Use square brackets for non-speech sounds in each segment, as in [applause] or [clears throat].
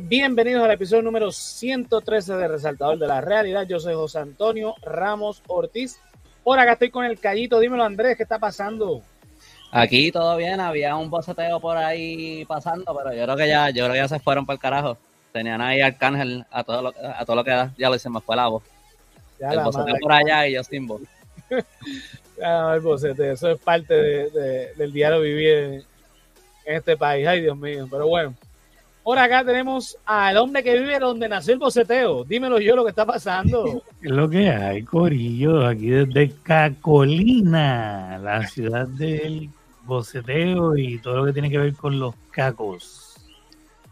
Bienvenidos al episodio número 113 de Resaltador de la Realidad. Yo soy José Antonio Ramos Ortiz. Por acá estoy con el callito. Dímelo, Andrés, ¿qué está pasando? Aquí todo bien, había un boceteo por ahí pasando, pero yo creo que ya, yo creo que ya se fueron para el carajo. Tenían ahí Arcángel a todo lo, a todo lo que da. Ya lo hice, me fue la voz. Ya el la boceteo madre. por allá y yo sin voz. [laughs] El bocete, eso es parte de- de- del diario vivir en, en este país. Ay, Dios mío. Pero bueno. Por acá tenemos al hombre que vive donde nació el boceteo. Dímelo yo lo que está pasando. ¿Qué [laughs] es lo que hay, Corillo? Aquí desde Cacolina, la ciudad del boceteo y todo lo que tiene que ver con los cacos.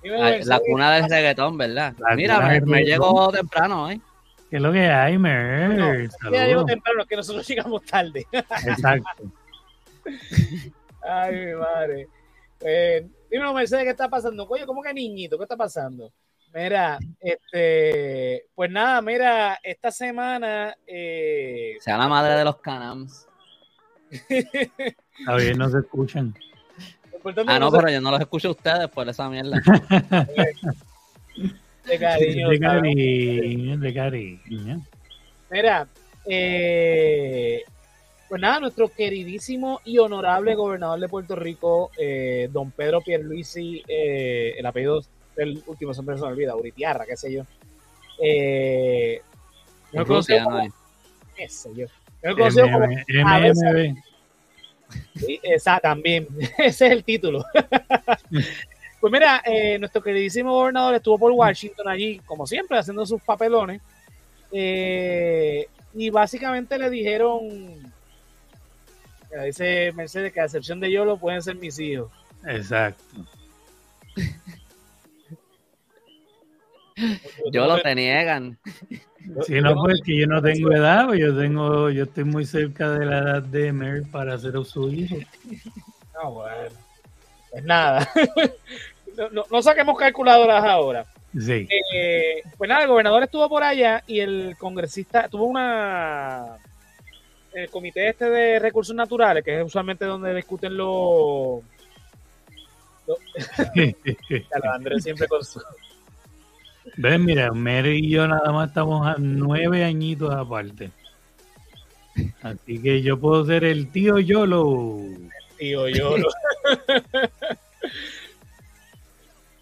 Ay, Mercedes. La cuna del reggaetón, ¿verdad? La Mira, me, me llegó temprano, ¿eh? ¿Qué es lo que hay, Mer? No, Saludos. temprano, es que nosotros [laughs] llegamos tarde. Exacto. [laughs] Ay, mi madre. Eh, dímelo, Mercedes, ¿qué está pasando? Oye, ¿cómo que niñito? ¿Qué está pasando? Mira, este, pues nada, mira, esta semana, eh, Sea la madre de los canams. A ver, no se escuchan. Ah, no, pero yo no los escucho a ustedes por esa mierda. de cariño, [laughs] de cariño, de cariño. Mira, eh, pues nada, nuestro queridísimo y honorable gobernador de Puerto Rico, eh, don Pedro Pierluisi, eh, el apellido del último siempre se me olvida, Uritiarra, qué sé yo. Eh, conocido Rusia, como- ¿no? qué sé yo. Mejor conocido como- MM, MMB. Sí, esa también. [laughs] Ese es el título. [laughs] pues mira, eh, nuestro queridísimo gobernador estuvo por Washington allí, como siempre, haciendo sus papelones. Eh, y básicamente le dijeron, dice Mercedes que a excepción de yo lo pueden ser mis hijos. Exacto. [laughs] Yo lo te niegan. Si no, pues que yo no tengo edad, pues yo tengo, yo estoy muy cerca de la edad de Mer para ser su hijo. No, bueno. Pues nada. [laughs] no, no- no saquemos calculadoras ahora. Sí. Eh, pues nada, el gobernador estuvo por allá y el congresista tuvo una. El comité este de recursos naturales, que es usualmente donde discuten los. lo [laughs] Andrés siempre con su. Ven, mira, Mer y yo nada más estamos a nueve añitos aparte. Así que yo puedo ser el tío Yolo. Tío, yo. lo- [laughs]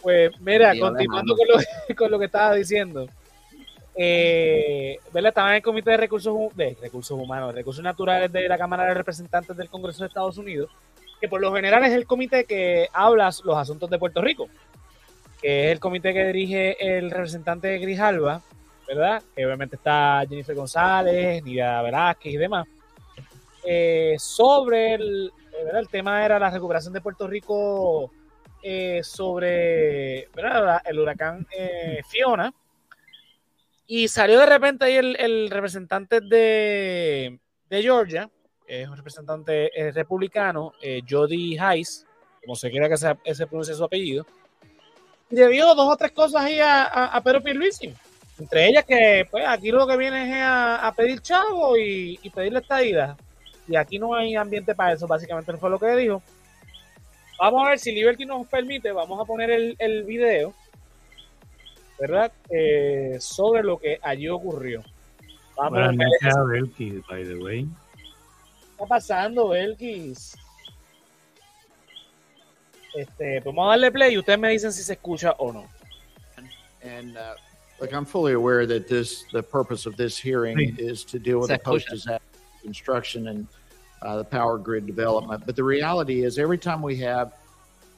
pues mira, Tío continuando con lo, con lo que estaba diciendo. Eh, ¿verdad? Estaba en el Comité de Recursos, de Recursos Humanos, Recursos Naturales de la Cámara de Representantes del Congreso de Estados Unidos, que por lo general es el comité que habla los asuntos de Puerto Rico, que es el comité que dirige el representante Grijalva, ¿verdad? Que obviamente está Jennifer González, Nidia Velázquez y demás. Eh, sobre el, eh, el tema era la recuperación de Puerto Rico eh, sobre el huracán Fiona. Y salió de repente ahí el, representante de, Georgia, es un representante eh, republicano, eh, Jody Hayes, como se quiera que se, se pronuncie su apellido, le dio dos o tres cosas ahí a, Pedro Pierluisi. Entre ellas que pues aquí lo que viene es a, pedir chavo y, y pedirle estadía. Y aquí no hay ambiente para eso, básicamente fue lo que dijo. Vamos a ver si Liberty nos permite, vamos a poner el video, ¿verdad? Eh, sobre lo que allí ocurrió. Vamos a Buenas ver noches a Belki, by the way. qué está pasando, Belkis. Este, pues vamos a darle play y ustedes me dicen si se escucha o no. And uh, look, I'm fully aware that this, the purpose of this hearing Right. is to deal with the post-disaster construction and uh, the power grid development. But the reality is, every time we have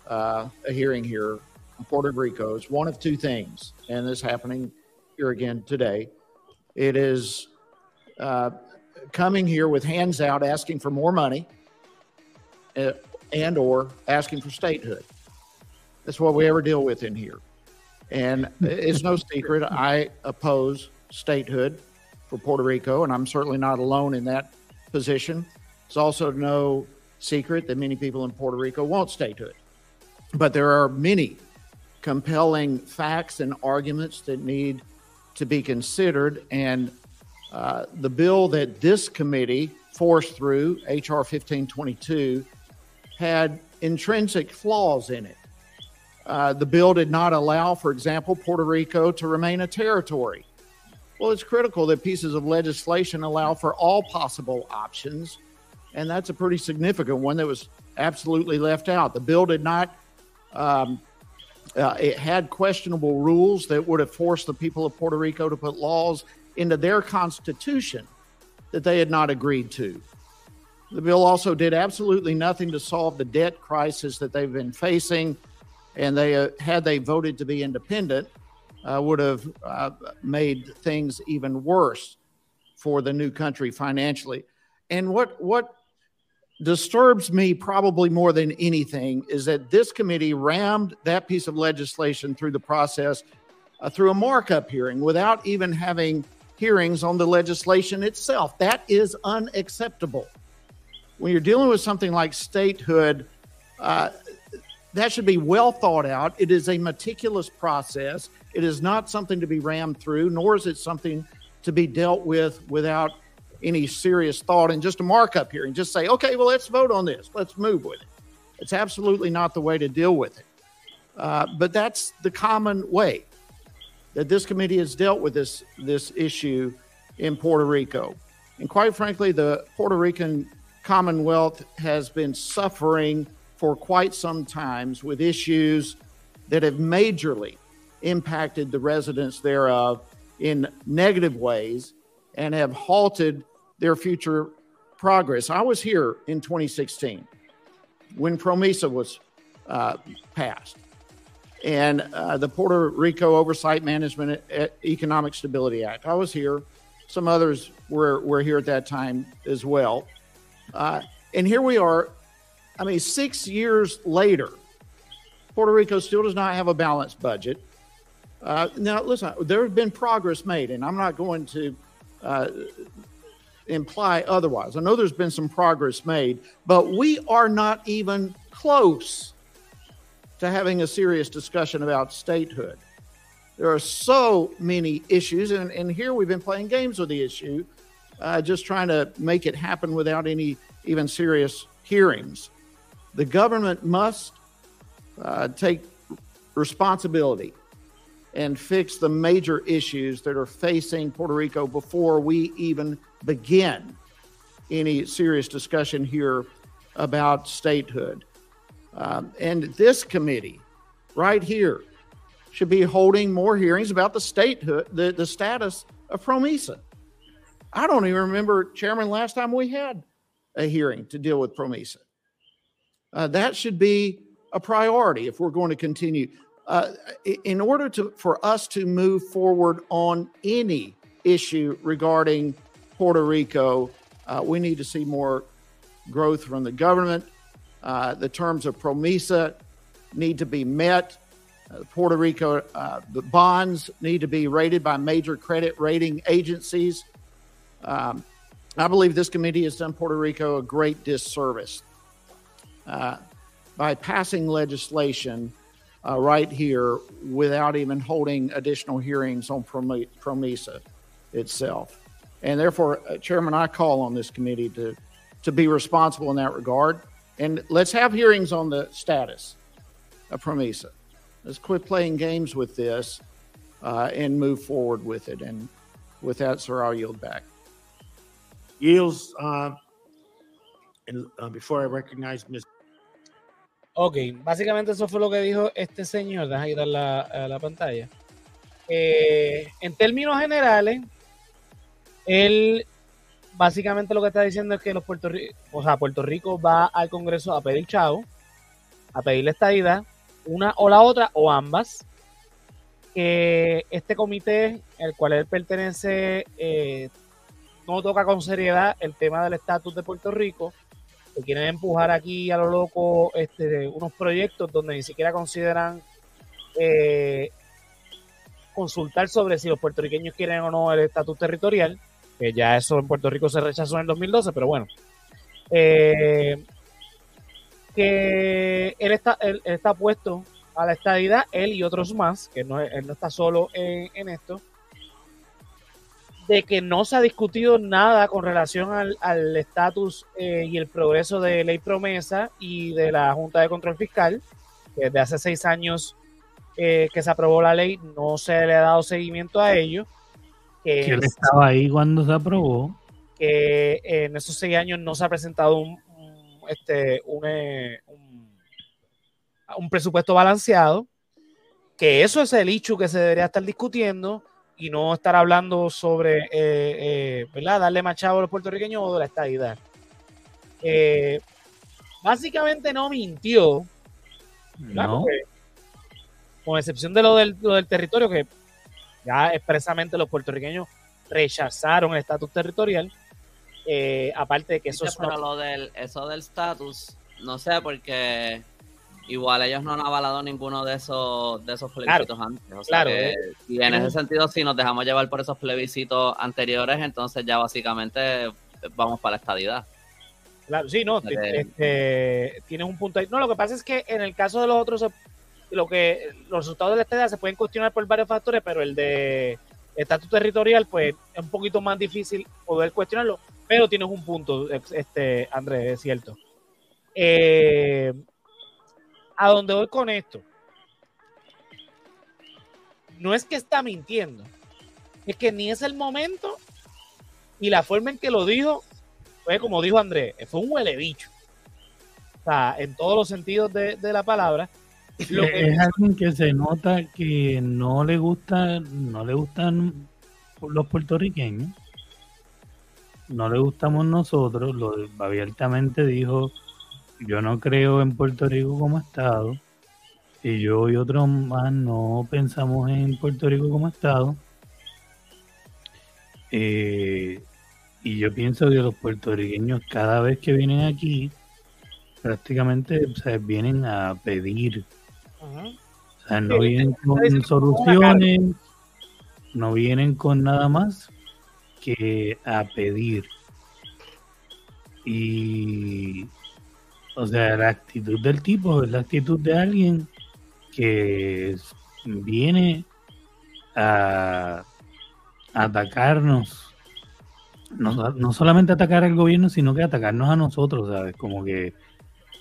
uh, a hearing here Puerto Rico, is one of two things, and this is happening here again today. It is uh, coming here with hands out, asking for more money, uh, and or asking for statehood. That's what we ever deal with in here. And it's no secret, I oppose statehood for Puerto Rico, and I'm certainly not alone in that position. It's also no secret that many people in Puerto Rico want statehood. But there are many compelling facts and arguments that need to be considered. And uh, the bill that this committee forced through, H.R. 1522, had intrinsic flaws in it. Uh, the bill did not allow, for example, Puerto Rico to remain a territory. Well, it's critical that pieces of legislation allow for all possible options, and that's a pretty significant one that was absolutely left out. The bill did not. Um, uh, it had questionable rules that would have forced the people of Puerto Rico to put laws into their constitution that they had not agreed to. The bill also did absolutely nothing to solve the debt crisis that they've been facing, and they uh, had they voted to be independent, uh, would have uh, made things even worse for the new country financially. And what what disturbs me probably more than anything is that this committee rammed that piece of legislation through the process uh, through a markup hearing without even having hearings on the legislation itself. That is unacceptable. When you're dealing with something like statehood, uh, that should be well thought out. It is a meticulous process. It is not something to be rammed through, nor is it something to be dealt with without any serious thought and just a markup here and just say, okay, well, let's vote on this. Let's move with it. It's absolutely not the way to deal with it. Uh, but that's the common way that this committee has dealt with this this issue in Puerto Rico. And quite frankly, the Puerto Rican Commonwealth has been suffering for quite some times with issues that have majorly impacted the residents thereof in negative ways and have halted their future progress. I was here in 2016 when PROMESA was uh, passed and uh, the Puerto Rico Oversight Management Economic Stability Act. I was here. Some others were, were here at that time as well. Uh, and here we are. I mean, six years later, Puerto Rico still does not have a balanced budget. Uh, now, listen, there has been progress made, and I'm not going to uh, imply otherwise. I know there's been some progress made, but we are not even close to having a serious discussion about statehood. There are so many issues, and, and here we've been playing games with the issue, uh, just trying to make it happen without any even serious hearings. The government must uh, take responsibility and fix the major issues that are facing Puerto Rico before we even begin any serious discussion here about statehood. Um, and this committee, right here, should be holding more hearings about the statehood, the, the status of PROMESA. I don't even remember, Chairman, last time we had a hearing to deal with PROMESA. Uh, that should be a priority if we're going to continue. Uh, in order to for us to move forward on any issue regarding Puerto Rico, uh, we need to see more growth from the government. Uh, the terms of PROMESA need to be met. Uh, Puerto Rico, uh, the bonds need to be rated by major credit rating agencies. Um, I believe this committee has done Puerto Rico a great disservice uh, by passing legislation uh, right here without even holding additional hearings on PROMESA itself. And therefore, uh, Chairman, I call on this committee to, to be responsible in that regard. And let's have hearings on the status of PROMESA. Let's quit playing games with this uh, and move forward with it. And with that, sir, I'll yield back. Yields. Uh, and uh, before I recognize Ms. Ok, básicamente eso fue lo que dijo este señor. Deja quitar la, la pantalla. Eh, en términos generales, él básicamente lo que está diciendo es que los Puerto Rico, o sea, Puerto Rico va al Congreso a pedir chavo, a pedirle estadidad, una o la otra o ambas. Que este comité, el cual él pertenece, eh, no toca con seriedad el tema del estatus de Puerto Rico que quieren empujar aquí a lo loco este, unos proyectos donde ni siquiera consideran eh, consultar sobre si los puertorriqueños quieren o no el estatus territorial, que ya eso en Puerto Rico se rechazó en el 2012, pero bueno. Eh, que él está, él, está puesto a la estadidad, él y otros más, que no, él no está solo en esto, de que no se ha discutido nada con relación al estatus eh, y el progreso de ley promesa y de la Junta de Control Fiscal, que desde hace seis años eh, que se aprobó la ley no se le ha dado seguimiento a ello. Que él estaba ahí cuando se aprobó. Que en esos seis años no se ha presentado un, un, este, un, eh, un, un presupuesto balanceado. Que eso es el hecho que se debería estar discutiendo y no estar hablando sobre, eh, eh, ¿verdad? Darle machado a los puertorriqueños o de la estadidad. Eh, básicamente no mintió, ¿verdad? No. Porque, con excepción de lo del, lo del territorio, que ya expresamente los puertorriqueños rechazaron el estatus territorial. Eh, aparte de que eso es una- pero lo del, eso del estatus, no sé, porque igual ellos no han avalado ninguno de esos, de esos plebiscitos antes. O sea claro, que- eh, y en ese sentido, si nos dejamos llevar por esos plebiscitos anteriores, entonces ya básicamente vamos para la estadidad. Claro, sí, no, O sea que- este, tienes un punto ahí. No, lo que pasa es que en el caso de los otros, lo que los resultados de la estadía se pueden cuestionar por varios factores, pero el de estatus territorial, pues es un poquito más difícil poder cuestionarlo, pero tienes un punto, este, Andrés, es cierto. Eh, a dónde voy con esto, no es que está mintiendo, es que ni es el momento y la forma en que lo dijo fue como dijo Andrés, fue un huele bicho. O sea, en todos los sentidos de la palabra. Lo que- es alguien que se nota que no le gusta, no le gustan los puertorriqueños, no le gustamos nosotros, lo abiertamente dijo, yo no creo en Puerto Rico como estado, y yo y otros más no pensamos en Puerto Rico como estado. Eh, y yo pienso que los puertorriqueños cada vez que vienen aquí, prácticamente o vienen a pedir. O sea, no vienen con soluciones, no vienen con nada más que a pedir. Y, o sea, la actitud del tipo es la actitud de alguien que viene a atacarnos. No, no solamente atacar al gobierno, sino que atacarnos a nosotros, ¿sabes? Como que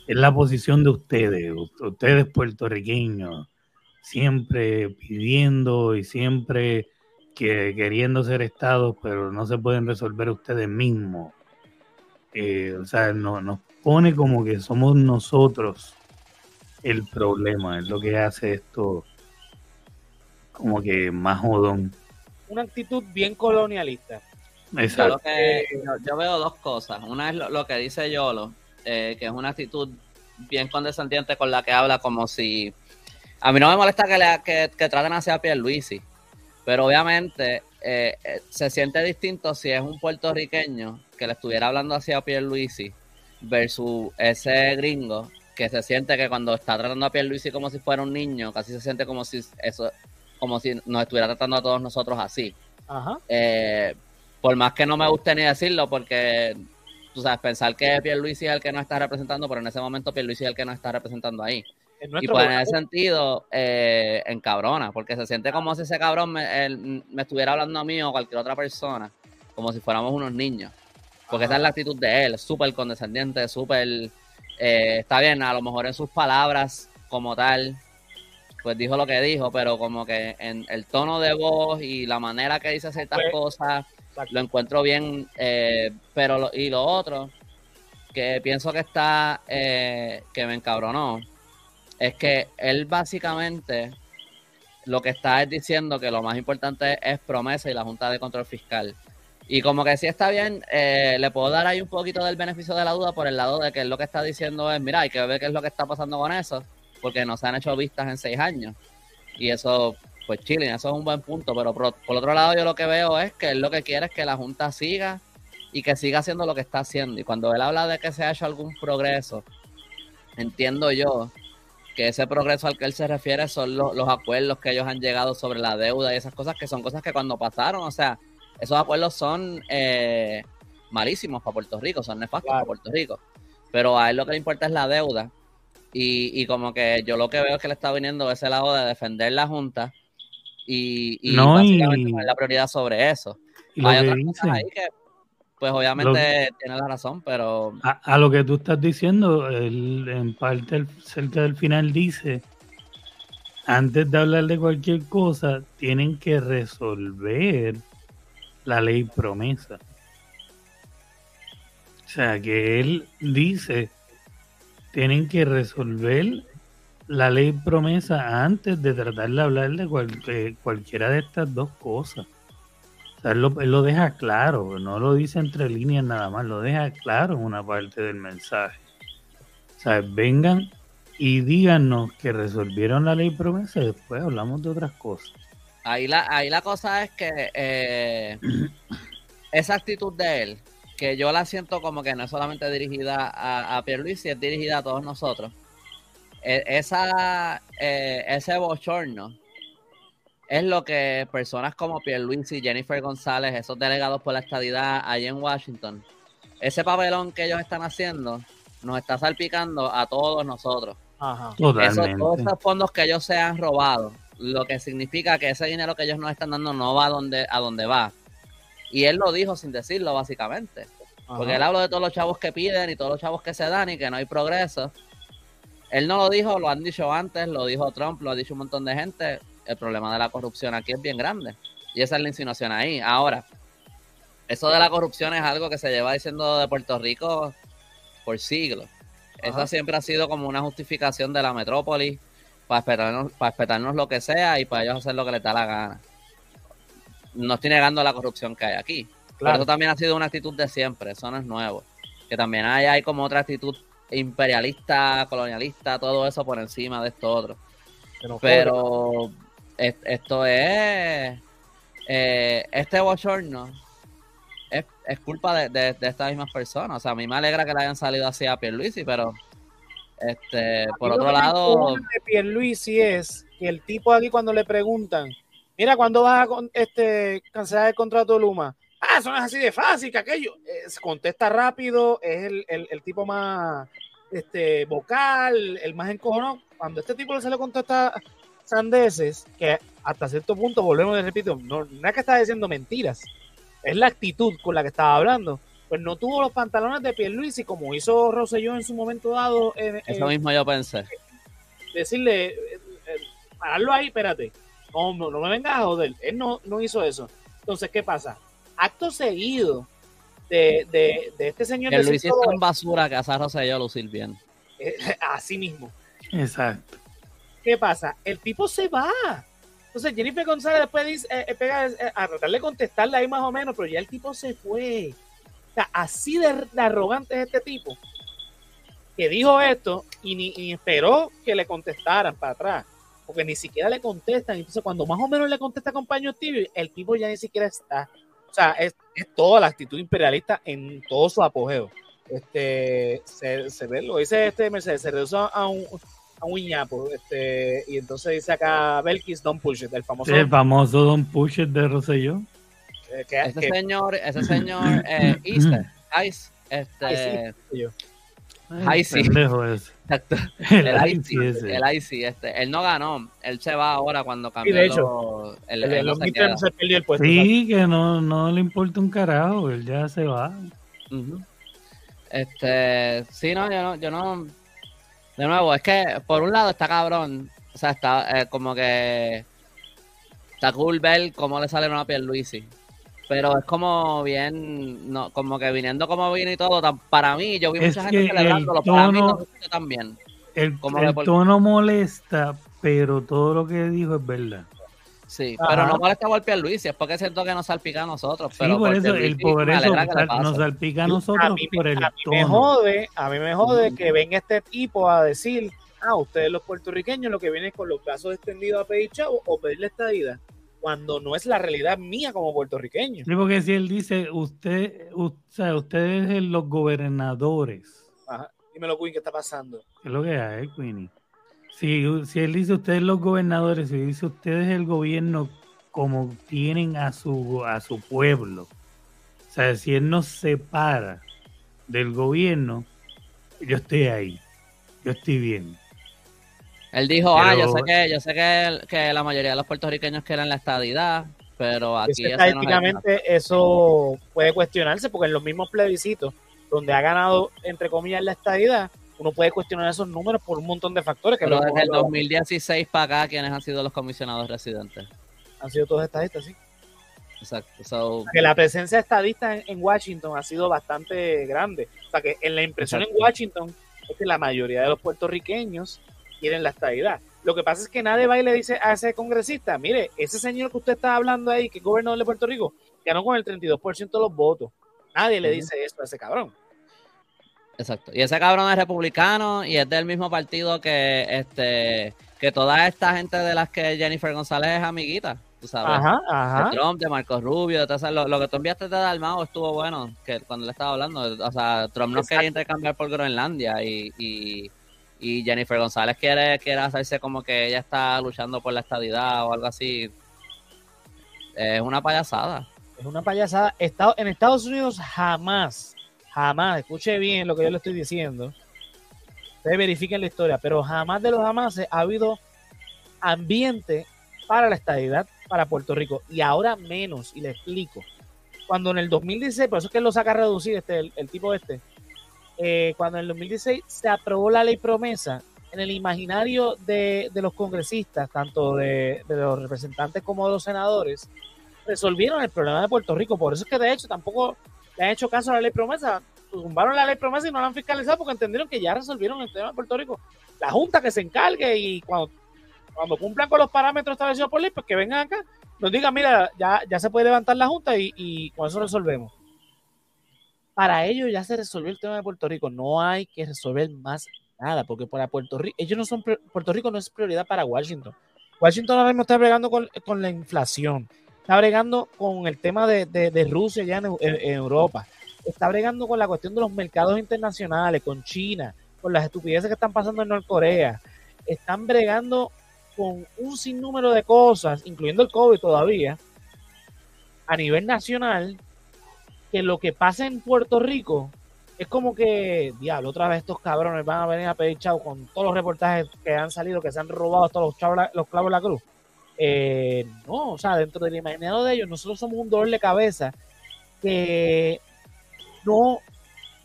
es la posición de ustedes, ustedes puertorriqueños, siempre pidiendo y siempre que queriendo ser estados, pero no se pueden resolver ustedes mismos. Eh, o sea, no- nos pone como que somos nosotros el problema, es lo que hace esto como que más jodón. Una actitud bien colonialista. Yo, Exacto. lo que, yo, yo veo dos cosas. Una es lo, lo que dice Yolo, eh, que es una actitud bien condescendiente con la que habla como si... A mí no me molesta que, le, que, que traten así a Pierluisi, pero obviamente eh, eh, se siente distinto si es un puertorriqueño que le estuviera hablando así a Pierluisi versus ese gringo que se siente que cuando está tratando a Pierluisi como si fuera un niño, casi se siente como si eso como si nos estuviera tratando a todos nosotros así. Ajá. Eh, por más que no me guste ni decirlo, porque tú sabes, pensar que Pierluisi es el que nos está representando, pero en ese momento Pierluisi es el que nos está representando ahí. Y pues en ese sentido, eh, encabrona, porque se siente como si ese cabrón me, él, me estuviera hablando a mí o a cualquier otra persona, como si fuéramos unos niños. Porque esa es la actitud de él, súper condescendiente, súper... eh, está bien, a lo mejor en sus palabras como tal, pues dijo lo que dijo, pero como que en el tono de voz y la manera que dice ciertas Pues, cosas, lo encuentro bien, eh, pero lo, y lo otro que pienso que está, eh, que me encabronó, es que él básicamente lo que está es diciendo que lo más importante es promesa y la Junta de Control Fiscal. Y como que sí está bien, eh, le puedo dar ahí un poquito del beneficio de la duda por el lado de que él lo que está diciendo es, mira, hay que ver qué es lo que está pasando con eso, porque no se han hecho vistas en seis años. Y eso, pues chilling, eso es un buen punto, pero por, por otro lado yo lo que veo es que él lo que quiere es que la Junta siga y que siga haciendo lo que está haciendo. Y cuando él habla de que se ha hecho algún progreso, entiendo yo que ese progreso al que él se refiere son lo- los acuerdos que ellos han llegado sobre la deuda y esas cosas que son cosas que cuando pasaron, o sea, esos acuerdos son eh, malísimos para Puerto Rico, son nefastos Claro. para Puerto Rico. Pero a él lo que le importa es la deuda. Y, y como que yo lo que veo es que le está viniendo de ese lado de defender la Junta y, y No, básicamente la prioridad sobre eso. Y Hay otras cosas ahí que, pues obviamente tiene la razón, pero A, a lo que tú estás diciendo, él en parte el- cerca del final dice, antes de hablar de cualquier cosa, tienen que resolver la ley promesa. O sea, que él dice, tienen que resolver la ley promesa antes de tratar de hablar de cual- de cualquiera de estas dos cosas. O sea, él lo, él lo deja claro, no lo dice entre líneas nada más, lo deja claro en una parte del mensaje. O sea, vengan y díganos que resolvieron la ley promesa y después hablamos de otras cosas. ahí la, ahí la cosa es que eh, [clears throat] esa actitud de él, que yo la siento como que no es solamente dirigida a, a Pierluisi, es dirigida a todos nosotros. E- esa, eh, ese bochorno es lo que personas como Pierluisi, Jennifer González, esos delegados por la estadidad allá en Washington, ese papelón que ellos están haciendo nos está salpicando a todos nosotros. Ajá. Todos esos fondos que ellos se han robado, lo que significa que ese dinero que ellos nos están dando no va a donde, a donde va. Y él lo dijo sin decirlo, básicamente. Porque él habló de todos los chavos que piden y todos los chavos que se dan y que no hay progreso. Él no lo dijo, lo han dicho antes, lo dijo Trump, lo ha dicho un montón de gente. El problema de la corrupción aquí es bien grande. Y esa es la insinuación ahí. Ahora, eso de la corrupción es algo que se lleva diciendo de Puerto Rico por siglos. Esa Ajá. siempre ha sido como una justificación de la metrópoli para espetarnos, para lo que sea y para ellos hacer lo que les da la gana. No estoy negando la corrupción que hay aquí. Pero Claro. eso también ha sido una actitud de siempre, eso no es nuevo. Que también hay, hay como otra actitud imperialista, colonialista, todo eso por encima de esto otro. Pero es- esto es. eh, este bochorno es, es culpa de, de, de estas mismas personas. O sea, a mí me alegra que le hayan salido así a Pierluisi, pero. Este, por otro lado, de Pierluisi es que el tipo aquí cuando le preguntan, mira, ¿cuándo vas a este, cancelar el contrato de Luma? Ah, eso no es así de fácil, que aquello. Se contesta rápido, es el, el- el tipo más este, vocal, el más encojonado. Cuando este tipo se le contesta sandeces, que hasta cierto punto, volvemos y repito, no, no es que está diciendo mentiras, es la actitud con la que estaba hablando. Pues no tuvo los pantalones de Pierluisi como hizo Rosselló en su momento dado en, eso en- mismo yo pensé. decirle, eh, eh, pararlo ahí, espérate, no, no, no me vengas a joder, él no, no hizo eso. Entonces, ¿qué pasa? Acto seguido de, de, de este señor Que todo está en basura que a Rosselló lucir bien. eh, [laughs] así mismo. Exacto. ¿Qué pasa? El tipo se va. Entonces Jennifer González después dice, eh, eh, pega eh, a tratar de contestarle ahí más o menos, pero ya el tipo se fue. O sea, así de, de arrogante es este tipo que dijo esto y ni, esperó que le contestaran para atrás. Porque ni siquiera le contestan. Entonces, cuando más o menos le contesta compañero Stevie, el tipo ya ni siquiera está. O sea, es, es toda la actitud imperialista en todo su apogeo. Este, se, se ve, lo dice este Mercedes, se reduce a un, a un ñapo. Este, y entonces dice acá Belkis Don't Push It, el famoso. El famoso Don Pusher de Rosselló. eh, que, Ese que- señor, ese señor [clears throat] eh, Easter, Ice, este, Ay, sí, yo. Ay, sí. exacto, [laughs] El el ese. el Icy, este, él no ganó, él se va ahora cuando cambió de hecho, el, El, el no se se perdió el puesto. Sí, que no, no le importa un carajo, él ya se va. Este, sí, no, yo no, yo no. De nuevo, es que por un lado está cabrón, o sea, está eh, como que está cool ver cómo le sale una piel Luisi. Pero es como bien, no, como que viniendo como vino y todo, tan- para mí, yo vi Es mucha que gente el celebrándolo, para mí no tono- bien. El, Como el por- tono molesta, pero todo lo que dijo es verdad. Sí, Ajá. pero no molesta por Luisi, es porque siento que nos salpica a nosotros. Sí, pero por eso, Pierluisi el pase. nos salpica a A nosotros mí, por el a mí me tono. jode, a mí me jode que venga este tipo a decir, ah, ustedes los puertorriqueños lo que vienen es con los brazos extendidos a pedir chavo o pedirle esta ida, cuando no es la realidad mía como puertorriqueño. Sí, porque si él dice, usted, u- o sea, ustedes los gobernadores, Ajá. Dímelo, Queen, ¿qué está pasando? ¿qué es lo que hay, Queenie? Si, si él dice ustedes los gobernadores, si dice ustedes el gobierno como tienen a su, a su pueblo, o sea, si él nos separa del gobierno, yo estoy ahí, yo estoy bien. Él dijo, ah, yo Pero- sé que, yo sé que, que la mayoría de los puertorriqueños quieren la estadidad, pero aquí estadísticamente eso puede cuestionarse porque en los mismos plebiscitos donde ha ganado, entre comillas, la estadidad, uno puede cuestionar esos números por un montón de factores que Pero lo- desde el lo- 2016 para acá, ¿quiénes han sido los comisionados residentes? han sido todos estadistas, sí. Exacto. So, que la presencia de estadistas en, en Washington ha sido bastante grande. O sea que en la impresión en. Washington es que la mayoría de los puertorriqueños quieren la estadidad. Lo que pasa es que nadie va y le dice a ese congresista, mire, ese señor que usted está hablando ahí, que es gobernador de Puerto Rico, ganó con el 32% de los votos. Nadie le dice eso a ese cabrón. Exacto. Y ese cabrón es republicano y es del mismo partido que este que toda esta gente de las que Jennifer González es amiguita, tú sabes. Ajá, De ajá. Trump, de Marcos Rubio, de todas lo, lo que tú enviaste de Dalmao estuvo bueno, que cuando le estaba hablando, o sea, Trump no Exacto. quería intercambiar por Groenlandia y, y, y Jennifer González quiere, quiere hacerse como que ella está luchando por la estadidad o algo así. Es una payasada. Es una payasada. Estado- en Estados Unidos jamás, jamás, escuche bien lo que yo le estoy diciendo. Ustedes verifiquen la historia, pero jamás de los jamás ha habido ambiente para la estadidad para Puerto Rico. Y ahora menos, y le explico. Cuando en el 2016, por eso es que lo saca a reducir este, el tipo este, eh, cuando en el 2016 se aprobó la ley promesa, en el imaginario de, los congresistas, tanto de, los representantes como de los senadores, resolvieron el problema de Puerto Rico. Por eso es que de hecho tampoco le han hecho caso a la ley promesa. Tumbaron la ley promesa y no la han fiscalizado porque entendieron que ya resolvieron el tema de Puerto Rico. La Junta que se encargue y cuando, cumplan con los parámetros establecidos por ley, pues que vengan acá, nos digan, mira, ya, ya se puede levantar la Junta y con eso resolvemos. Para ellos ya se resolvió el tema de Puerto Rico. No hay que resolver más nada, porque para Puerto Rico, ellos no son, Puerto Rico no es prioridad para Washington. Washington ahora mismo está bregando con, con la inflación está bregando con el tema de, de- Rusia ya en- en Europa, está bregando con la cuestión de los mercados internacionales, con China, con las estupideces que están pasando en Norcorea, están bregando con un sinnúmero de cosas, incluyendo el COVID todavía, a nivel nacional, que lo que pasa en Puerto Rico es como que, diablo, otra vez estos cabrones van a venir a pedir chavo con todos los reportajes que han salido, que se han robado todos los, chavos, los clavos de la cruz. Eh, no, o sea, dentro del imaginario de ellos, nosotros somos un dolor de cabeza que no,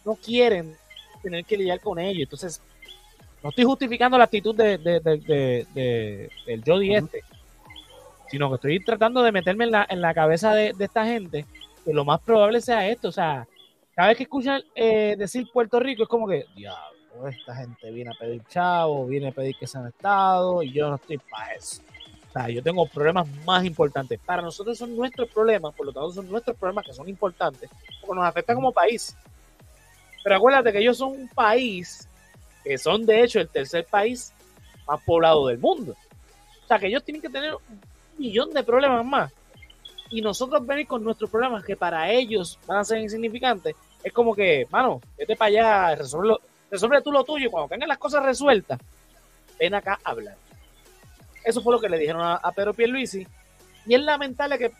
no quieren tener que lidiar con ellos. Entonces, no estoy justificando la actitud de, de, de, de- de- del Jody este, sino que estoy tratando de meterme en la, en la cabeza de, de esta gente que lo más probable sea esto. O sea, cada vez que escuchan eh, decir Puerto Rico es como que, diablo, esta gente viene a pedir chavo, viene a pedir que sean estado y yo no estoy para eso. O sea, yo tengo problemas más importantes. Para nosotros son nuestros problemas, por lo tanto son nuestros problemas que son importantes, porque nos afecta como país. Pero acuérdate que ellos son un país que son de hecho el tercer país más poblado del mundo. O sea, que ellos tienen que tener un millón de problemas más. Y nosotros venir con nuestros problemas que para ellos van a ser insignificantes, es como que, mano, vete para allá, resuelve, resuelve tú lo tuyo y cuando tengas las cosas resueltas, ven acá a hablar. Eso fue lo que le dijeron a, a Pedro Pierluisi. Y es lamentable que,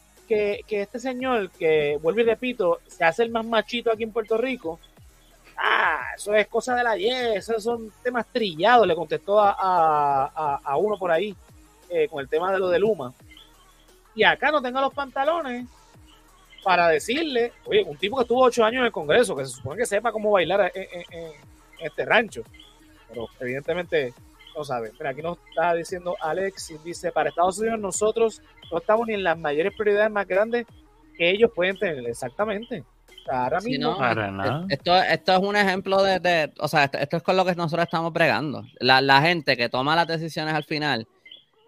que, este señor, que vuelvo y repito, se hace el más machito aquí en Puerto Rico. Ah, eso es cosa de la ayer, esos son temas trillados, le contestó a- a uno por ahí eh, con el tema de lo de Luma. Y acá no tenga los pantalones para decirle, oye, un tipo que estuvo ocho años en el Congreso, que se supone que sepa cómo bailar en, en- en- en este rancho, pero evidentemente no sabe. Mira, aquí nos está diciendo Alex, y dice, para Estados Unidos nosotros no estamos ni en las mayores prioridades más grandes que ellos pueden tener. Exactamente. Ahora Sí, mismo, ¿no? Para nada. Esto, esto es un ejemplo de, de- o sea, esto, esto es con lo que nosotros estamos bregando. La, la gente que toma las decisiones al final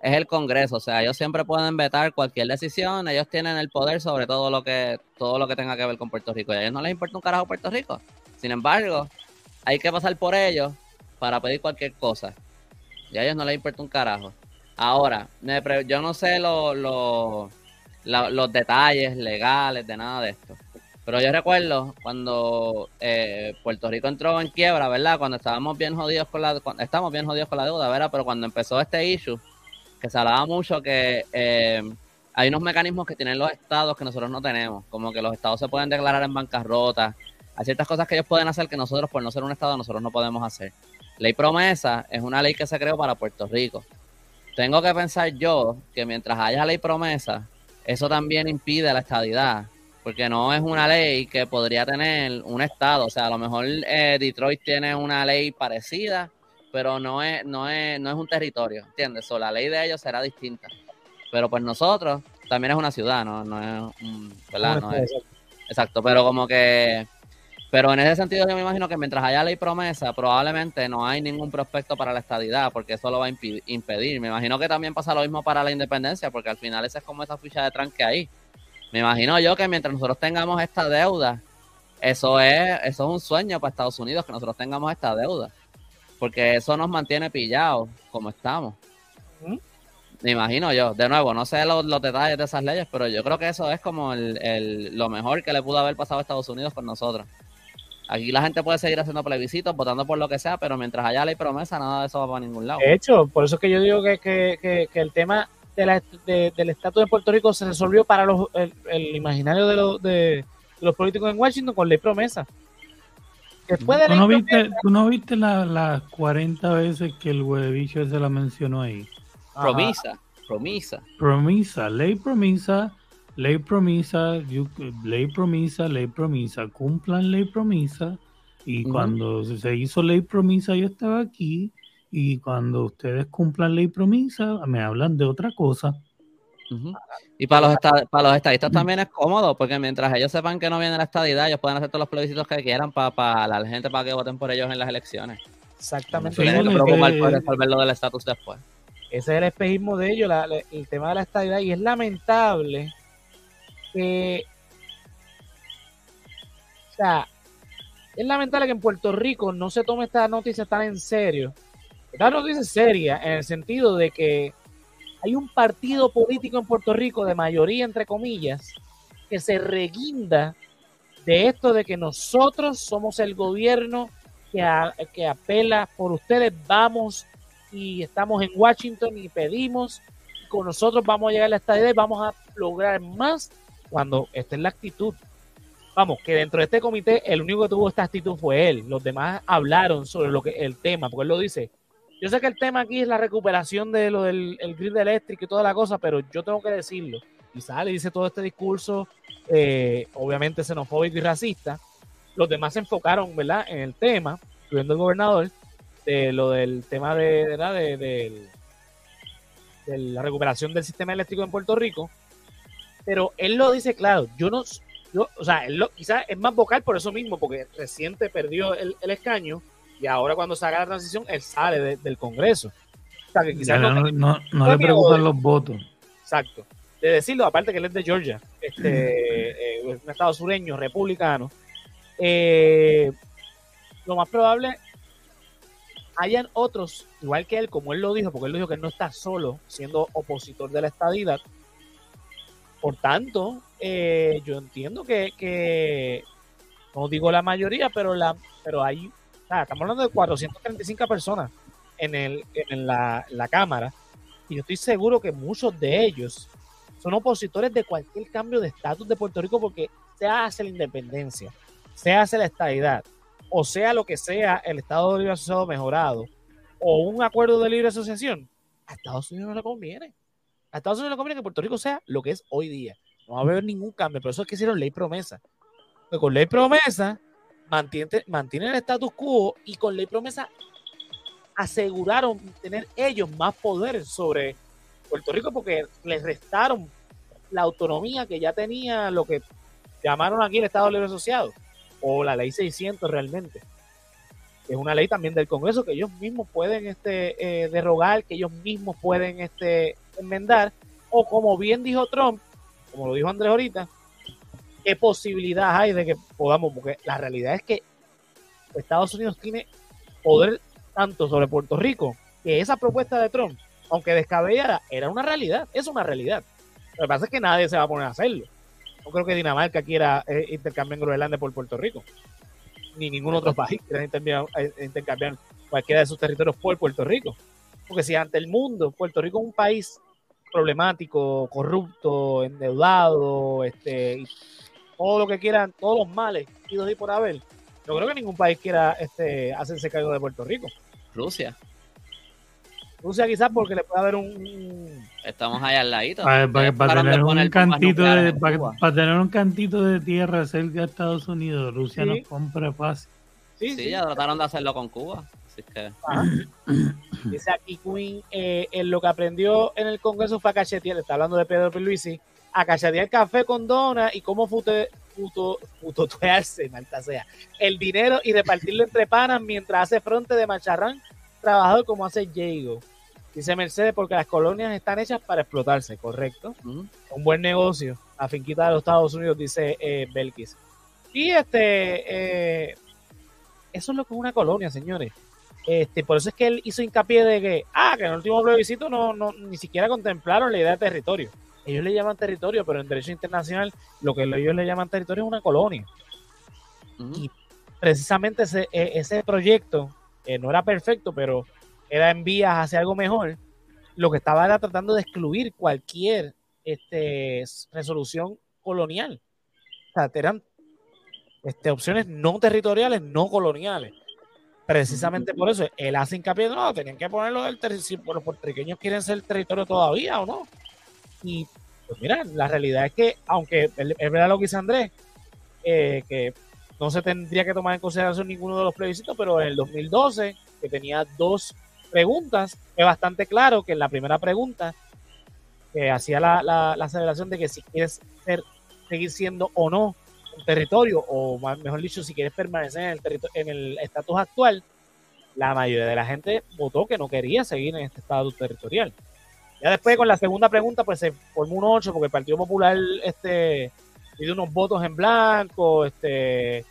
es el Congreso, o sea, ellos siempre pueden vetar cualquier decisión, ellos tienen el poder sobre todo lo que todo lo que tenga que ver con Puerto Rico y a ellos no les importa un carajo Puerto Rico. Sin embargo, hay que pasar por ellos para pedir cualquier cosa. Y a ellos no les importa un carajo. Ahora, me pre- yo no sé lo- lo- los detalles legales de nada de esto. Pero yo recuerdo cuando eh, Puerto Rico entró en quiebra, ¿verdad? Cuando estábamos bien jodidos con la estamos bien jodidos con la deuda, ¿verdad? Pero cuando empezó este issue, que se hablaba mucho que eh, hay unos mecanismos que tienen los estados que nosotros no tenemos, como que los estados se pueden declarar en bancarrota, hay ciertas cosas que ellos pueden hacer que nosotros, por no ser un estado, nosotros no podemos hacer. Ley promesa es una ley que se creó para Puerto Rico. Tengo que pensar yo que mientras haya ley promesa, eso también impide la estadidad, porque no es una ley que podría tener un estado, o sea, a lo mejor eh, Detroit tiene una ley parecida, pero no es, no es, no es un territorio, ¿entiendes? O la ley de ellos será distinta. Pero pues nosotros también es una ciudad, no, no es un, ¿verdad? No es- exacto, pero como que pero en ese sentido yo me imagino que mientras haya ley promesa, probablemente no hay ningún prospecto para la estadidad, porque eso lo va a impedir. Me imagino que también pasa lo mismo para la independencia, porque al final esa es como esa ficha de tranque ahí. Me imagino yo que mientras nosotros tengamos esta deuda, eso es, eso es un sueño para Estados Unidos, que nosotros tengamos esta deuda. Porque eso nos mantiene pillados como estamos. Me imagino yo. De nuevo, no sé los, los detalles de esas leyes, pero yo creo que eso es como el, el- lo mejor que le pudo haber pasado a Estados Unidos con nosotros. Aquí la gente puede seguir haciendo plebiscitos, votando por lo que sea, pero mientras haya ley promesa, nada de eso va para ningún lado. De hecho, por eso es que yo digo que, que- que- que el tema de la- de- del estatus de Puerto Rico se resolvió para los, el, el imaginario de los, de, de los políticos en Washington con ley promesa. Después de ¿Tú no viste, tú no viste la- las 40 veces que el huevicho se la mencionó ahí? Ajá. Promisa, promisa. Promisa, ley promisa, ley promisa, you- ley promisa, ley promisa, cumplan ley promisa. Y cuando se hizo ley promisa yo estaba aquí y cuando ustedes cumplan ley promisa me hablan de otra cosa. Y para los, esta- para los estadistas también es cómodo, porque mientras ellos sepan que no viene la estadidad, ellos pueden hacer todos los plebiscitos que quieran para la gente para que voten por ellos en las elecciones. Exactamente. Sí, tienen que preocupar por resolver lo del estatus después. Ese es el espejismo de ellos, la- la- el tema de la estabilidad. Y es lamentable que. O sea, es lamentable que en Puerto Rico no se tome esta noticia tan en serio. Esta noticia es seria en el sentido de que hay un partido político en Puerto Rico de mayoría, entre comillas, que se reguinda de esto de que nosotros somos el gobierno que, que apela por ustedes, vamos y estamos en Washington y pedimos, con nosotros vamos a llegar a la estadía y vamos a lograr más cuando esta es la actitud. Vamos, que dentro de este comité el único que tuvo esta actitud fue él. Los demás hablaron sobre lo que el tema, porque él lo dice. Yo sé que el tema aquí es la recuperación de lo del el grid eléctrico y toda la cosa, pero yo tengo que decirlo. Y sale y dice todo este discurso, eh, obviamente xenofóbico y racista. Los demás se enfocaron, ¿verdad?, en el tema, incluyendo el gobernador, de lo del tema de, ¿verdad? de, de la recuperación del sistema eléctrico en Puerto Rico. Pero él lo dice claro, yo no, yo, o sea, él lo, quizás es más vocal por eso mismo, porque reciente perdió el, el escaño y ahora cuando se haga la transición, él sale de- del Congreso. O sea, que quizás no, no, no- no le preocupan los votos. Exacto. De decirlo, aparte que él es de Georgia, este, eh, es un estado sureño, republicano. eh, lo más probable hayan otros, igual que él, como él lo dijo, porque él dijo que él no está solo siendo opositor de la estadidad. Por tanto, eh, yo entiendo que, que, no digo la mayoría, pero la pero hay, sea, estamos hablando de 435 personas en, el, en la, la Cámara y yo estoy seguro que muchos de ellos son opositores de cualquier cambio de estatus de Puerto Rico porque sea hace la independencia, sea hace la estadidad, o sea lo que sea el Estado de Libre Asociado mejorado, o un acuerdo de libre asociación, a Estados Unidos no le conviene. A Estados Unidos le conviene que Puerto Rico sea lo que es hoy día. No va a haber ningún cambio, por eso es que hicieron ley promesa. Porque con ley promesa mantiene, mantiene el status quo y con ley promesa aseguraron tener ellos más poder sobre Puerto Rico porque les restaron la autonomía que ya tenía lo que llamaron aquí el Estado Libre Asociado o la ley 600 realmente. Es una ley también del Congreso que ellos mismos pueden este, eh, derrogar, que ellos mismos pueden este, enmendar, o como bien dijo Trump, como lo dijo Andrés ahorita, qué posibilidad hay de que podamos, porque la realidad es que Estados Unidos tiene poder tanto sobre Puerto Rico que esa propuesta de Trump, aunque descabellada, era una realidad, es una realidad. Lo que pasa es que nadie se va a poner a hacerlo. No creo que Dinamarca quiera eh, intercambiar Groenlandia por Puerto Rico, ni ningún otro país quiera intercambiar, eh, intercambiar cualquiera de sus territorios por Puerto Rico. Porque si ante el mundo Puerto Rico es un país problemático, corrupto, endeudado, este, todo lo que quieran, todos los males idos y por haber, no creo que ningún país quiera este, hacerse cargo de Puerto Rico. Rusia. Rusia quizás porque le puede haber un... Estamos allá al ladito. Para, tener un cantito de para, tener un cantito de tierra cerca de Estados Unidos, Rusia Sí. nos compra fácil. Sí, Sí, sí. ya trataron de hacerlo con Cuba. Así que [coughs] Dice aquí Queen, eh, en lo que aprendió en el Congreso fue a cachetear, está hablando de Pedro Pierluisi, a cachetear café con dona y cómo fute, puto, putotearse, malta sea, el dinero y repartirlo entre panas mientras hace fronte de macharrán, trabajador como hace Diego. Dice Mercedes, porque las colonias están hechas para explotarse, correcto. Un buen negocio, la finquita de los Estados Unidos, dice eh, Belkis. Y este, eh, eso es lo que es una colonia, señores. Este, por eso es que él hizo hincapié de que, ah, que en el último plebiscito no, no, ni siquiera contemplaron la idea de territorio. Ellos le llaman territorio, pero en derecho internacional lo que ellos le llaman territorio es una colonia. Y precisamente ese, e- ese proyecto eh, no era perfecto, pero era en vías hacia algo mejor. Lo que estaba era tratando de excluir cualquier este, resolución colonial. O sea, eran este, opciones no territoriales, no coloniales. Precisamente por eso él hace hincapié, no, tenían que ponerlo del territorio, si los puertorriqueños quieren ser territorio todavía o no. Y pues mira, la realidad es que, aunque es verdad lo que dice Andrés, eh, que no se tendría que tomar en consideración ninguno de los plebiscitos, pero en el 2012, que tenía dos preguntas, es bastante claro que en la primera pregunta que hacía la, la, la aseveración de que si quieres ser, seguir siendo o no un territorio, o mejor dicho, si quieres permanecer en el territorio, en el estatus actual, la mayoría de la gente votó que no quería seguir en este estatus territorial. Ya después con la segunda pregunta, pues se formó un 8 porque el Partido Popular este, pidió unos votos en blanco, este,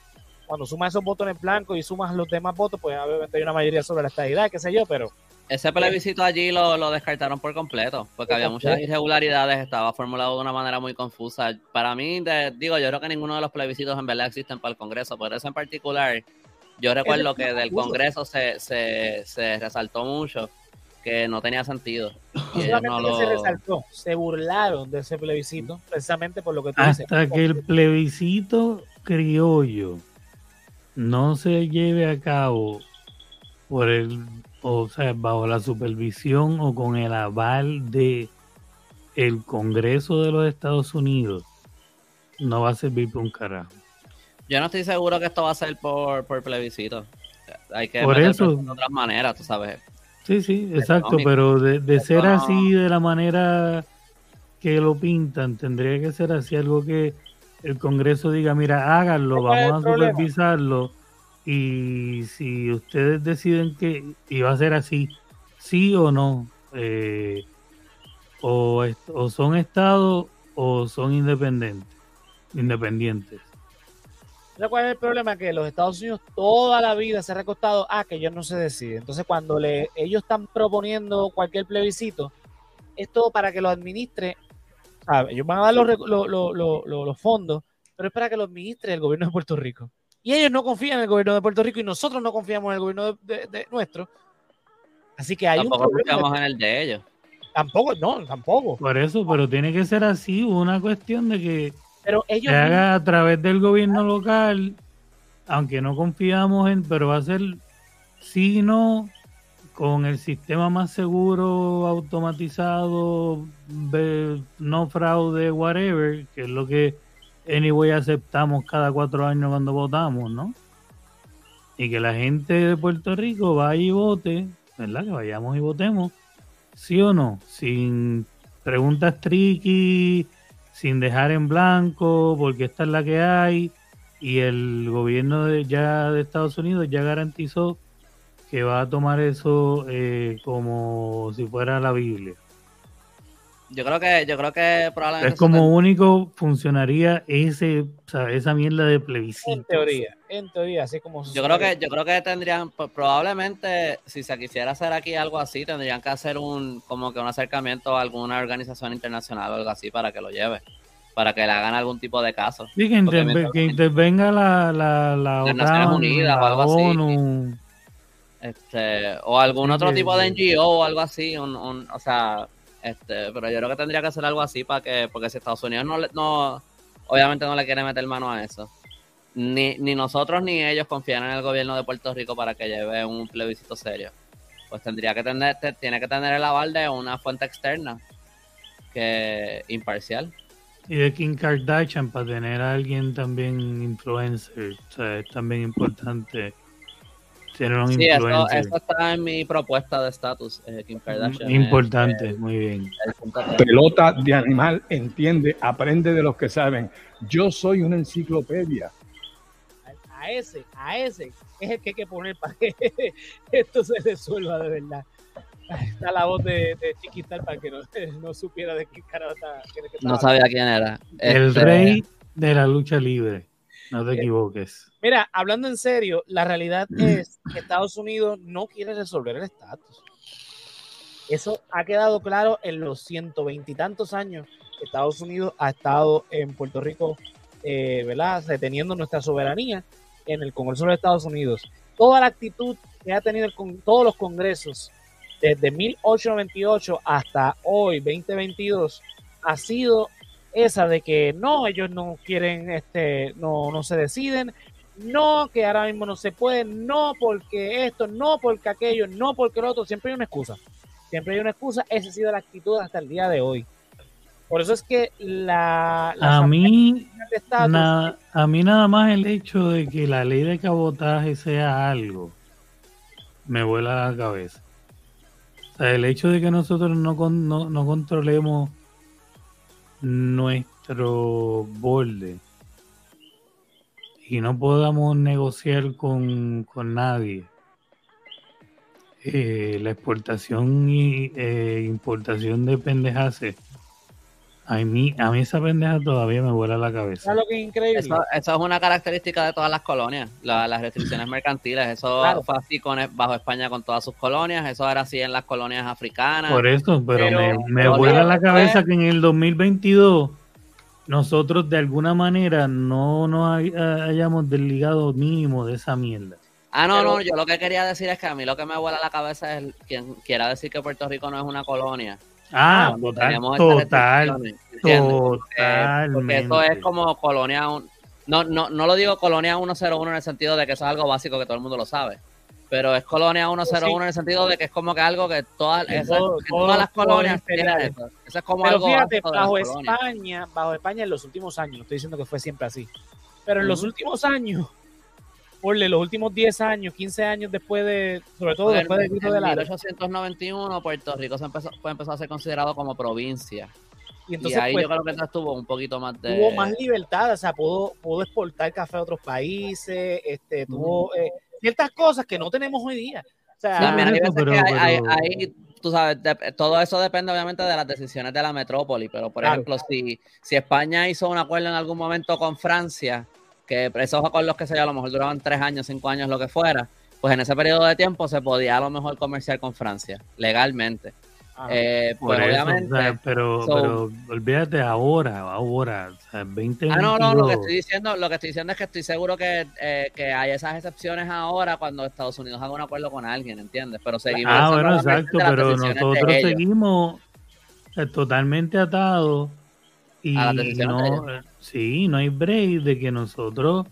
cuando sumas esos votos en blanco y sumas los demás votos, pues obviamente hay una mayoría sobre la estadidad, qué sé yo, pero Ese plebiscito allí lo, lo descartaron por completo, porque Por había muchas irregularidades, estaba formulado de una manera muy confusa. Para mí, de- digo, yo creo que ninguno de los plebiscitos en verdad existen para el Congreso, pero eso en particular, yo recuerdo que del. Congreso se, se, se resaltó mucho que no tenía sentido. [coughs] Y ellos solamente no que se lo... resaltó, se burlaron de ese plebiscito, precisamente por lo que tú dices. Hasta que el plebiscito criollo no se lleve a cabo por el, o sea, bajo la supervisión o con el aval de el Congreso de los Estados Unidos, no va a servir para un carajo. Yo no estoy seguro que esto va a ser por, por plebiscito. Hay que Por eso. de otras maneras, tú sabes. Sí, sí, exacto, Económico. pero de, de ser no- así, de la manera que lo pintan, tendría que ser así algo que el Congreso diga, mira, háganlo, ¿Cuál es el vamos a supervisarlo y si ustedes deciden que iba a ser así, sí o no, eh, o, o son estados o son independientes, independientes. ¿Sabes cuál es el problema? Que los Estados Unidos toda la vida se ha recostado a que ellos no se deciden. Entonces, cuando le, ellos están proponiendo cualquier plebiscito, es todo para que lo administre. ¿sabes? Ellos van a dar los, rec- lo- lo- lo- lo- los fondos, pero es para que lo administre el gobierno de Puerto Rico. Y ellos no confían en el gobierno de Puerto Rico y nosotros no confiamos en el gobierno de, de- de nuestro. Así que hay Tampoco un confiamos en el de ellos. Tampoco, no, tampoco. Por eso, pero tiene que ser así, una cuestión de que Pero ellos se haga a través del gobierno local, aunque no confiamos en, pero va a ser sí no con el sistema más seguro, automatizado, no fraude, whatever, que es lo que anyway aceptamos cada cuatro años cuando votamos, ¿no? Y que la gente de Puerto Rico vaya y vote, ¿verdad? Que vayamos y votemos, sí o no, sin preguntas tricky, sin dejar en blanco, porque esta es la que hay, y el gobierno de, ya de Estados Unidos ya garantizó que va a tomar eso eh, como si fuera la Biblia. Yo creo que, yo creo que probablemente Es como único funcionaría ese, o sea, esa mierda de en plebiscito. teoría, en teoría, así como Yo creo que, yo creo que tendrían, pues, probablemente, si se quisiera hacer aquí algo así, tendrían que hacer un, como que un acercamiento a alguna organización internacional o algo así para que lo lleve, para que le hagan algún tipo de caso. Sí, que, interve- intervenga la, la, la Las Naciones Unidas o algo así. ONU. Este, o algún Sí, otro tipo de NGO o algo así, un, un- o sea, este, pero yo creo que tendría que hacer algo así para que, porque si Estados Unidos no, no obviamente no le quiere meter mano a eso, ni, ni nosotros ni ellos confían en el gobierno de Puerto Rico para que lleve un plebiscito serio. pues tendría que tener, te- tiene que tener el aval de una fuente externa que imparcial. Y de Kim Kardashian para tener a alguien también influencer. Es también importante un Sí, eso, está en mi propuesta de estatus, eh, Kim Kardashian. importante, eh, muy bien. Pelota de animal, entiende, aprende de los que saben. Yo soy una enciclopedia. A, a ese, a ese es el que hay que poner para que [laughs] esto se resuelva de verdad. Está la voz de, de Chiquistar para que no, [laughs] no supiera de qué carajo está. No sabía quién era. El Este, rey de la lucha libre. No te equivoques. Mira, hablando en serio, la realidad [clears throat] es que Estados Unidos no quiere resolver el estatus. Eso ha quedado claro en los 120 y tantos años que Estados Unidos ha estado en Puerto Rico, eh, ¿verdad? Reteniendo nuestra soberanía en el Congreso de los Estados Unidos. Toda la actitud que ha tenido el con- todos los congresos desde 1898 hasta hoy, 2022, ha sido esa de que no, ellos no quieren, este, no, no se deciden, no, que ahora mismo no se puede, no porque esto, no porque aquello, no porque lo otro, siempre hay una excusa. Siempre hay una excusa, esa ha sido la actitud hasta el día de hoy. Por eso es que la, la A mí, estatus- na- a mí nada más el hecho de que la ley de cabotaje sea algo me vuela la cabeza. O sea, el hecho de que nosotros no, no, no controlemos nuestro borde y no podamos negociar con, con nadie. Eh, la exportación y eh, importación de pendejaces. A mí, a mí esa pendeja todavía me vuela la cabeza. ¿Sabes lo que es increíble? Eso, eso es una característica de todas las colonias, la- las restricciones [clears throat] mercantiles. Eso Claro. fue así con, bajo España con todas sus colonias, eso era así en las colonias africanas. Por eso, pero, Pero- me, me pero vuela la cabeza que en el 2022 nosotros de alguna manera no nos hay- hayamos desligado mínimo de esa mierda. Ah, no, Pero- no, yo lo que quería decir es que a mí lo que me vuela la cabeza es quien quiera decir que Puerto Rico no es una colonia. Ah, Cuando total, total, ¿entiendes? Porque- eso es como colonia. No, no, no lo digo colonia 101 en el sentido de que eso es algo básico que todo el mundo lo sabe. Pero es colonia 101 en el sentido de que es como que algo que todas, Que esas- todo- que todo- todas las colonias tienen eso. Eso es como Pero algo fíjate, bajo colonias. España, bajo España en los últimos años, no estoy diciendo que fue siempre así, pero en los últimos años, por los últimos 10 años, 15 años después de, sobre todo En- después del grito en del Ares, 1891 Puerto Rico se empezó, fue- empezó a ser considerado como provincia. y Y, entonces ahí pues, yo creo que entonces tuvo un poquito más de... tuvo más libertad, o sea, pudo, pudo exportar café a otros países, este, tuvo eh, ciertas cosas que no tenemos hoy día. O sea, También hay veces pero- que hay, hay- pero- hay- tú sabes, dep- todo eso depende obviamente de las decisiones de la metrópoli, pero por Claro. ejemplo, si, si España hizo un acuerdo en algún momento con Francia, que esos acuerdos que yo, a lo mejor duraban tres años, cinco años, lo que fuera, pues en ese periodo de tiempo se podía a lo mejor comerciar con Francia, legalmente. ajá. Eh, Por eso, obviamente... o sea, pero, so- pero olvídate ahora, ahora, o sea, 20 Ah, no, no, lo que estoy diciendo, lo que estoy diciendo es que estoy seguro que, eh, que hay esas excepciones ahora cuando Estados Unidos haga un acuerdo con alguien, ¿entiendes? Pero seguimos. Ah, bueno, exacto, pero nosotros seguimos totalmente atados y A no, sí, no hay break de que nosotros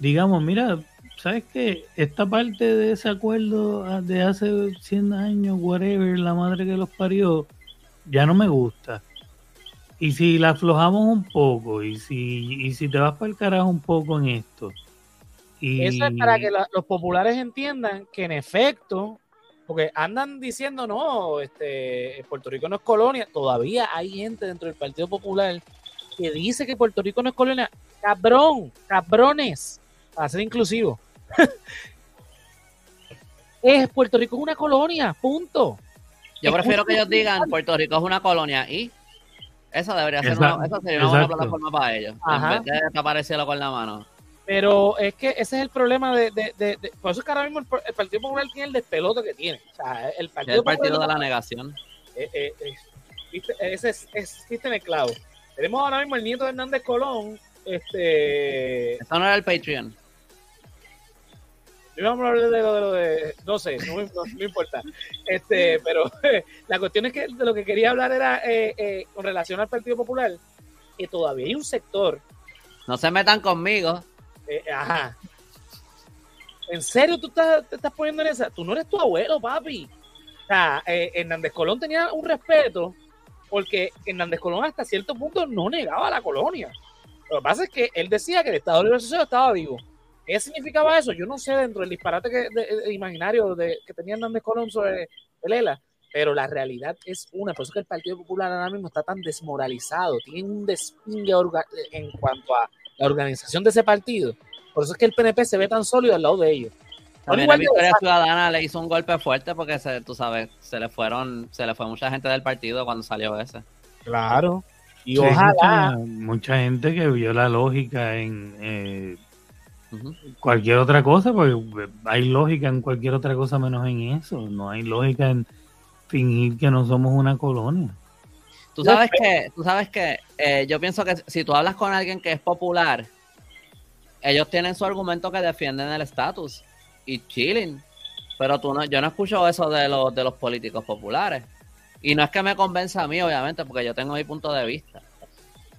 digamos, mira, ¿sabes qué? Esta parte de ese acuerdo ah, de hace 100 años, whatever, la madre que los parió, ya no me gusta. Y si la aflojamos un poco, y si, y si te vas para el carajo un poco en esto. Y, Eso es para que la- los populares entiendan que en efecto, porque andan diciendo no, este Puerto Rico no es colonia, todavía hay gente dentro del Partido Popular que dice que Puerto Rico no es colonia. Cabrón, cabrones, para ser inclusivo. [laughs] es Puerto Rico es una colonia, punto. Yo prefiero que ellos digan Puerto Rico es una colonia y eso debería ser Exacto, una, eso sería una buena plataforma para ellos. Ajá. En vez de taparecielo con la mano. Pero es que ese es el problema de, de- de- de- por eso es que ahora mismo el, el Partido Popular tiene el despelote que tiene. O sea, el Partido es el partido Popular de la negación. Eh, eh, eh, ese es, es, viste en el clavo. Tenemos ahora mismo el nieto de Hernández Colón. Este, Eso no era el Patreon. yo vamos a hablar de lo de, lo de no sé, no, me- no- no importa. Este, pero [laughs] la cuestión es que de lo que quería hablar era eh, eh, con relación al Partido Popular, que todavía hay un sector, No se metan conmigo. Eh, ajá. ¿En serio tú estás, te estás poniendo en esa? Tú no eres tu abuelo, papi. sea, eh, Hernández Colón tenía un respeto porque Hernández Colón hasta cierto punto no negaba la colonia. Lo que pasa es que él decía que el Estado Libre Asociado estaba vivo. ¿Qué significaba eso? Yo no sé dentro del disparate que, de- imaginario que tenía Hernández Colón sobre el pero la realidad es una. Por eso es que el Partido Popular ahora mismo está tan desmoralizado, tiene un despingue en cuanto a la organización de ese partido. Por eso es que el PNP se ve tan sólido al lado de ellos. También igual la Victoria. Ciudadana le hizo un golpe fuerte porque se, tú sabes, se le fueron, se le fue mucha gente del partido cuando salió ese. Claro. Y Sí, ojalá. mucha, mucha gente que vio la lógica en eh, cualquier otra cosa, porque hay lógica en cualquier otra cosa menos en eso. No hay lógica en fingir que no somos una colonia. Tú sabes que, tú sabes que eh, yo pienso que si tú hablas con alguien que es popular, ellos tienen su argumento que defienden el estatus y chilling. Pero tú no, yo no escucho eso de los de los políticos populares. Y no es que me convenza a mí, obviamente, porque yo tengo mi punto de vista.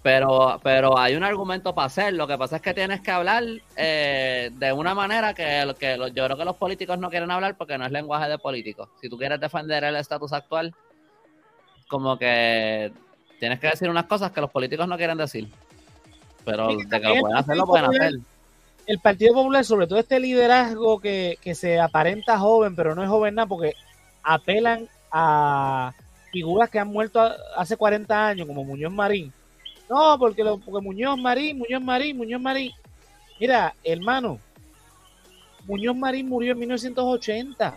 Pero, pero hay un argumento para hacer. Lo que pasa es que tienes que hablar eh, de una manera que, que yo creo que los políticos no quieren hablar porque no es lenguaje de políticos. Si tú quieres defender el estatus actual, como que tienes que decir unas cosas que los políticos no quieren decir. Pero Sí, de que lo pueden hacer, lo pueden Popular- hacer. el Partido Popular, sobre todo este liderazgo que, que se aparenta joven, pero no es joven nada, porque apelan a figuras que han muerto hace 40 años, como Muñoz Marín. No, porque, lo, porque Muñoz Marín, Muñoz Marín, Muñoz Marín. Mira, hermano, Muñoz Marín murió en 1980.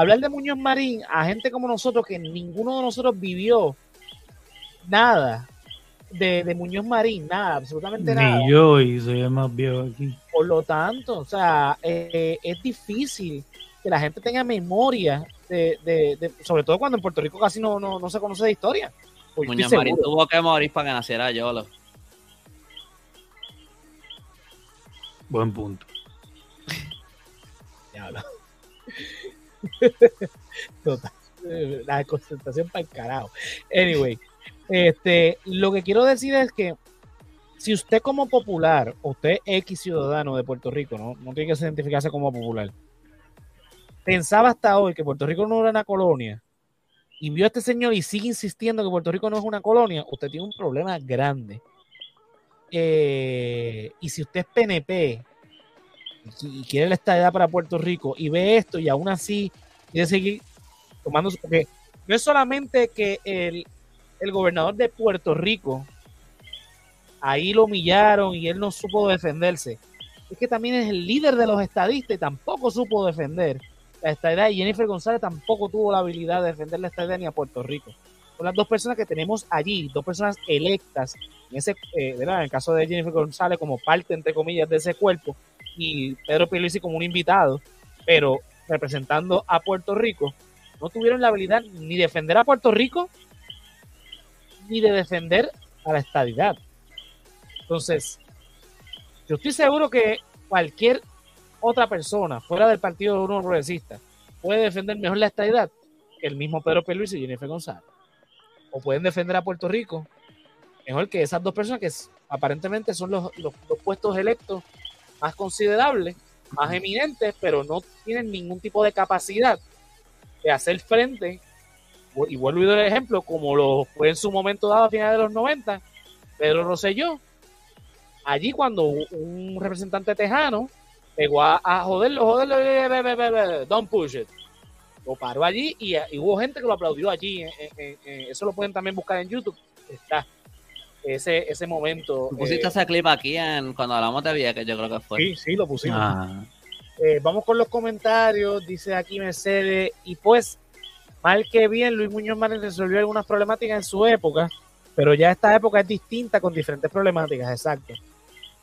Hablar de Muñoz Marín a gente como nosotros, que ninguno de nosotros vivió nada de, de Muñoz Marín, nada, absolutamente nada. Ni yo, y soy el más viejo aquí. Por lo tanto, o sea, eh, es difícil que la gente tenga memoria de, de- de- sobre todo cuando en Puerto Rico casi no, no, no se conoce de historia. Pues Muñoz Marín tuvo que morir para que naciera Yolo. Buen punto. [laughs] Total. La concentración para el carajo. Anyway, este, lo que quiero decir es que si usted como popular, usted X ciudadano de Puerto Rico, ¿no? no tiene que identificarse como popular, pensaba hasta hoy que Puerto Rico no era una colonia y vio a este señor y sigue insistiendo que Puerto Rico no es una colonia, usted tiene un problema grande. Eh, y si usted es PNP y quiere la estadidad para Puerto Rico y ve esto y aún así quiere seguir tomando su- porque no es solamente que el, el gobernador de Puerto Rico ahí lo humillaron y él no supo defenderse es que también es el líder de los estadistas y tampoco supo defender la estadidad y Jennifer González tampoco tuvo la habilidad de defender la estadidad ni a Puerto Rico. Son las dos personas que tenemos allí dos personas electas en ese eh, en el caso de Jennifer González como parte entre comillas de ese cuerpo y Pedro Pierluisi como un invitado, pero representando a Puerto Rico, no tuvieron la habilidad ni de defender a Puerto Rico ni de defender a la estadidad. Entonces, yo estoy seguro que cualquier otra persona fuera del Partido Uno Progresista puede defender mejor la estadidad que el mismo Pedro Pierluisi y Jennifer González. O pueden defender a Puerto Rico mejor que esas dos personas que aparentemente son los, los- los puestos electos más considerables, más eminentes, pero no tienen ningún tipo de capacidad de hacer frente, y vuelvo el ejemplo, como lo fue en su momento dado a finales de los 90, Pedro Rosselló, allí cuando un representante tejano pegó a, a joderlo, joderlo, eh, be, be, don't push it. Lo paró allí y, hubo gente que lo aplaudió allí. eso lo pueden también buscar en YouTube. Está ese, ese momento. Pusiste eh, ese clip aquí en, cuando hablamos de Vieques, yo creo que fue. sí, sí, lo pusimos. Ah, Eh, vamos con los comentarios. Dice aquí Mercedes. Y pues, mal que bien, Luis Muñoz Marín resolvió algunas problemáticas en su época, pero ya esta época es distinta con diferentes problemáticas, exacto.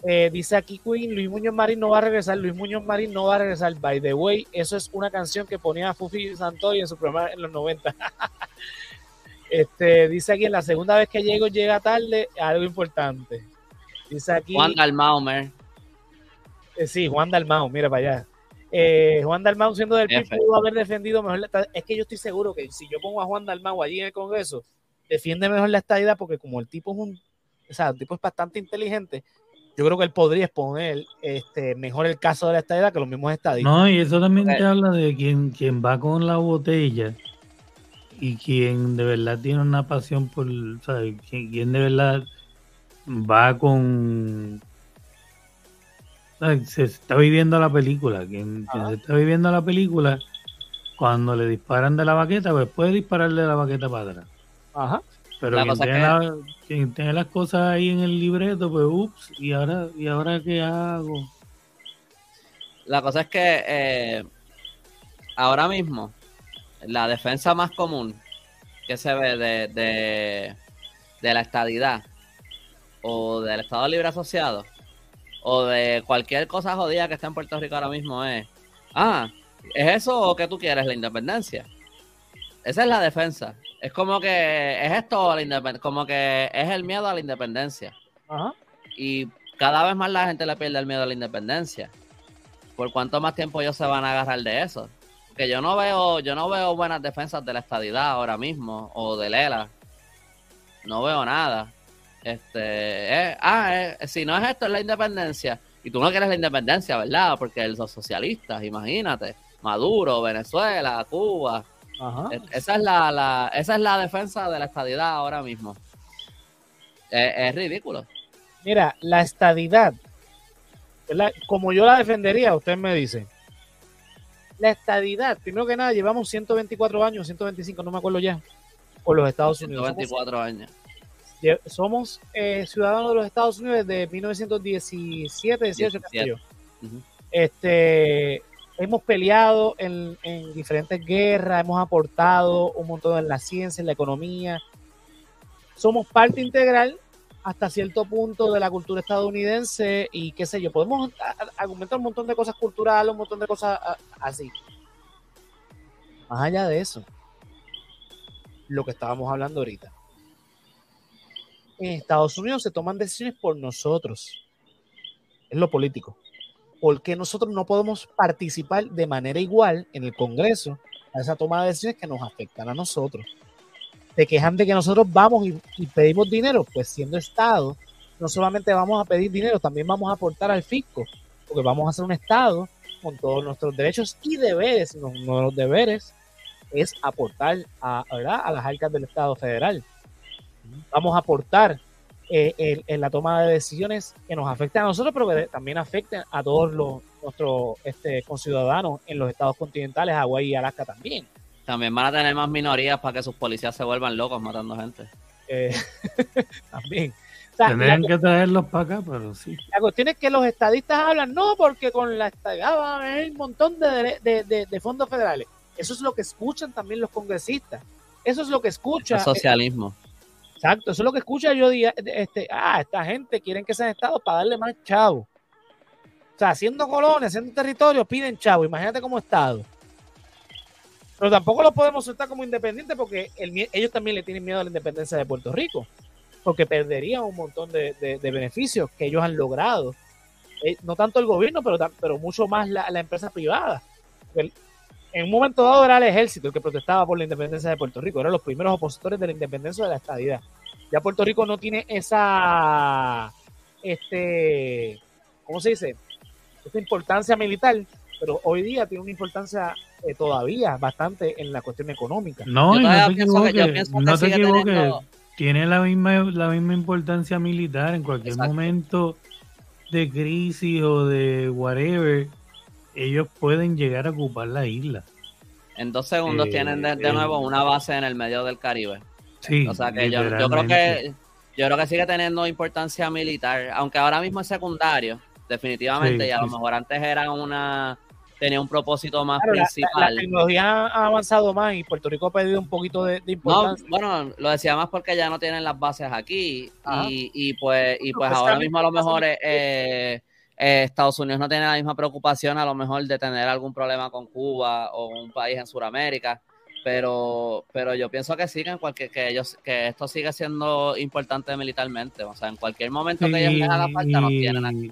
Eh, dice aquí Queen, Luis Muñoz Marín no va a regresar, Luis Muñoz Marín no va a regresar. By the way, eso es una canción que ponía Fufi Santori en su programa en los 90. [laughs] este, dice aquí, en la segunda vez que llego, llega tarde, algo importante. Dice aquí... Juan Dalmau, man. Eh, sí, Juan Dalmau, mira para allá. Eh, Juan Dalmau siendo del PIB pudo haber defendido mejor la estadidad. Es que yo estoy seguro que si yo pongo a Juan Dalmau allí en el Congreso, defiende mejor la estadidad porque como el tipo es un, o sea, el tipo es bastante inteligente, yo creo que él podría exponer este, mejor el caso de la estadidad que los mismos estadistas. No, y eso también te habla de quien, quien va con la botella y quien de verdad tiene una pasión por, ¿sabes? Quien, quien de verdad va con... ¿sabes? Se está viviendo la película. Quien, se está viviendo la película, cuando le disparan de la baqueta, pues puede dispararle de la baqueta para atrás. Ajá. Pero La quien cosa tiene, que- la- quien tiene las cosas ahí en el libreto, pues ups, ¿y ahora, ¿y ahora qué hago? La cosa es que eh, ahora mismo la defensa más común que se ve de, de, de la estadidad o del Estado Libre Asociado o de cualquier cosa jodida que esté en Puerto Rico ahora mismo es, ah, ¿es eso o que tú quieres la independencia? Esa es la defensa. Es como que es esto la como que es el miedo a la independencia Ajá. y cada vez más la gente le pierde el miedo a la independencia. ¿Por cuánto más tiempo ellos se van a agarrar de eso? Que yo no veo, yo no veo buenas defensas de la estadidad ahora mismo o de Lela. No veo nada. Este, eh, ah, eh, si no es esto, es la independencia. Y tú no quieres la independencia, ¿verdad? Porque los socialistas, imagínate, Maduro, Venezuela, Cuba, Ajá. es- Esa es la, la- esa es la defensa de la estadidad ahora mismo. Es, es ridículo. Mira, la estadidad, ¿verdad? como yo la defendería, usted me dice. La estadidad, primero que nada, llevamos 124 años, 125, no me acuerdo ya, por los Estados Unidos. Somos, 24 años. somos, eh, ciudadanos de los Estados Unidos desde 1917, 18, qué sé yo. Ujú. Este, hemos peleado en, en diferentes guerras, hemos aportado un montón en la ciencia, en la economía. Somos parte integral hasta cierto punto de la cultura estadounidense y qué sé yo, podemos argumentar un montón de cosas culturales, un montón de cosas así. Más allá de eso, lo que estábamos hablando ahorita. En Estados Unidos se toman decisiones por nosotros. Es lo político porque nosotros no podemos participar de manera igual en el Congreso a esa toma de decisiones que nos afectan a nosotros. Se quejan de que nosotros vamos y, pedimos dinero, pues siendo Estado, no solamente vamos a pedir dinero, también vamos a aportar al fisco, porque vamos a ser un Estado con todos nuestros derechos y deberes. Uno de los deberes es aportar a, ¿verdad? a las arcas del Estado federal. Vamos a aportar eh, en, la toma de decisiones que nos afecten a nosotros, pero que también afecten a todos los, nuestros este, conciudadanos en los estados continentales, Hawái y Alaska también. También van a tener más minorías para que sus policías se vuelvan locos matando gente. Eh, [laughs] también. O sea, la, Tendrían que traerlos para acá, pero sí. la cuestión es que los estadistas hablan, no, porque con la estadidad va a haber un montón de, de, de- de fondos federales. Eso es lo que escuchan también los congresistas. Eso es lo que escucha. Es socialismo. Exacto, eso es lo que escucha yo este, ah, esta gente quieren que sean estados para darle más chavo. O sea, haciendo colonias, haciendo territorios, piden chavo, imagínate como estado. Pero tampoco lo podemos soltar como independientes porque ellos también le tienen miedo a la independencia de Puerto Rico, porque perderían un montón de, beneficios que ellos han logrado. Eh, no tanto el gobierno, pero, mucho más la, empresa privada. En un momento dado era el ejército el que protestaba por la independencia de Puerto Rico, eran los primeros opositores de la independencia de la estadidad. Ya Puerto Rico no tiene esa, este, ¿cómo se dice? Esta importancia militar, pero hoy día tiene una importancia eh, todavía bastante en la cuestión económica. No, Yo no te que- equivoques, no te equivoques. teniendo- Tiene la misma, la misma importancia militar en cualquier Exacto. momento de crisis o de whatever. Ellos pueden llegar a ocupar la isla. En dos segundos Eh, tienen de, de eh, nuevo una base en el medio del Caribe. Sí, O sea que yo, yo creo que yo creo que sigue teniendo importancia militar, aunque ahora mismo es secundario, definitivamente, Sí, y a lo mejor antes era una tenía un propósito más Claro, la, la- la principal. tecnología ha avanzado más y Puerto Rico ha perdido un poquito de, de No, importancia. bueno, lo decía más porque ya no tienen las bases aquí y, y pues y pues pues, ahora mismo a lo mejor eh, eh, Estados Unidos no tiene la misma preocupación a lo mejor de tener algún problema con Cuba o un país en Sudamérica, pero pero yo pienso que sí que en cualquier que ellos que esto sigue siendo importante militarmente, o sea, en cualquier momento que ellos les haga falta nos tienen aquí.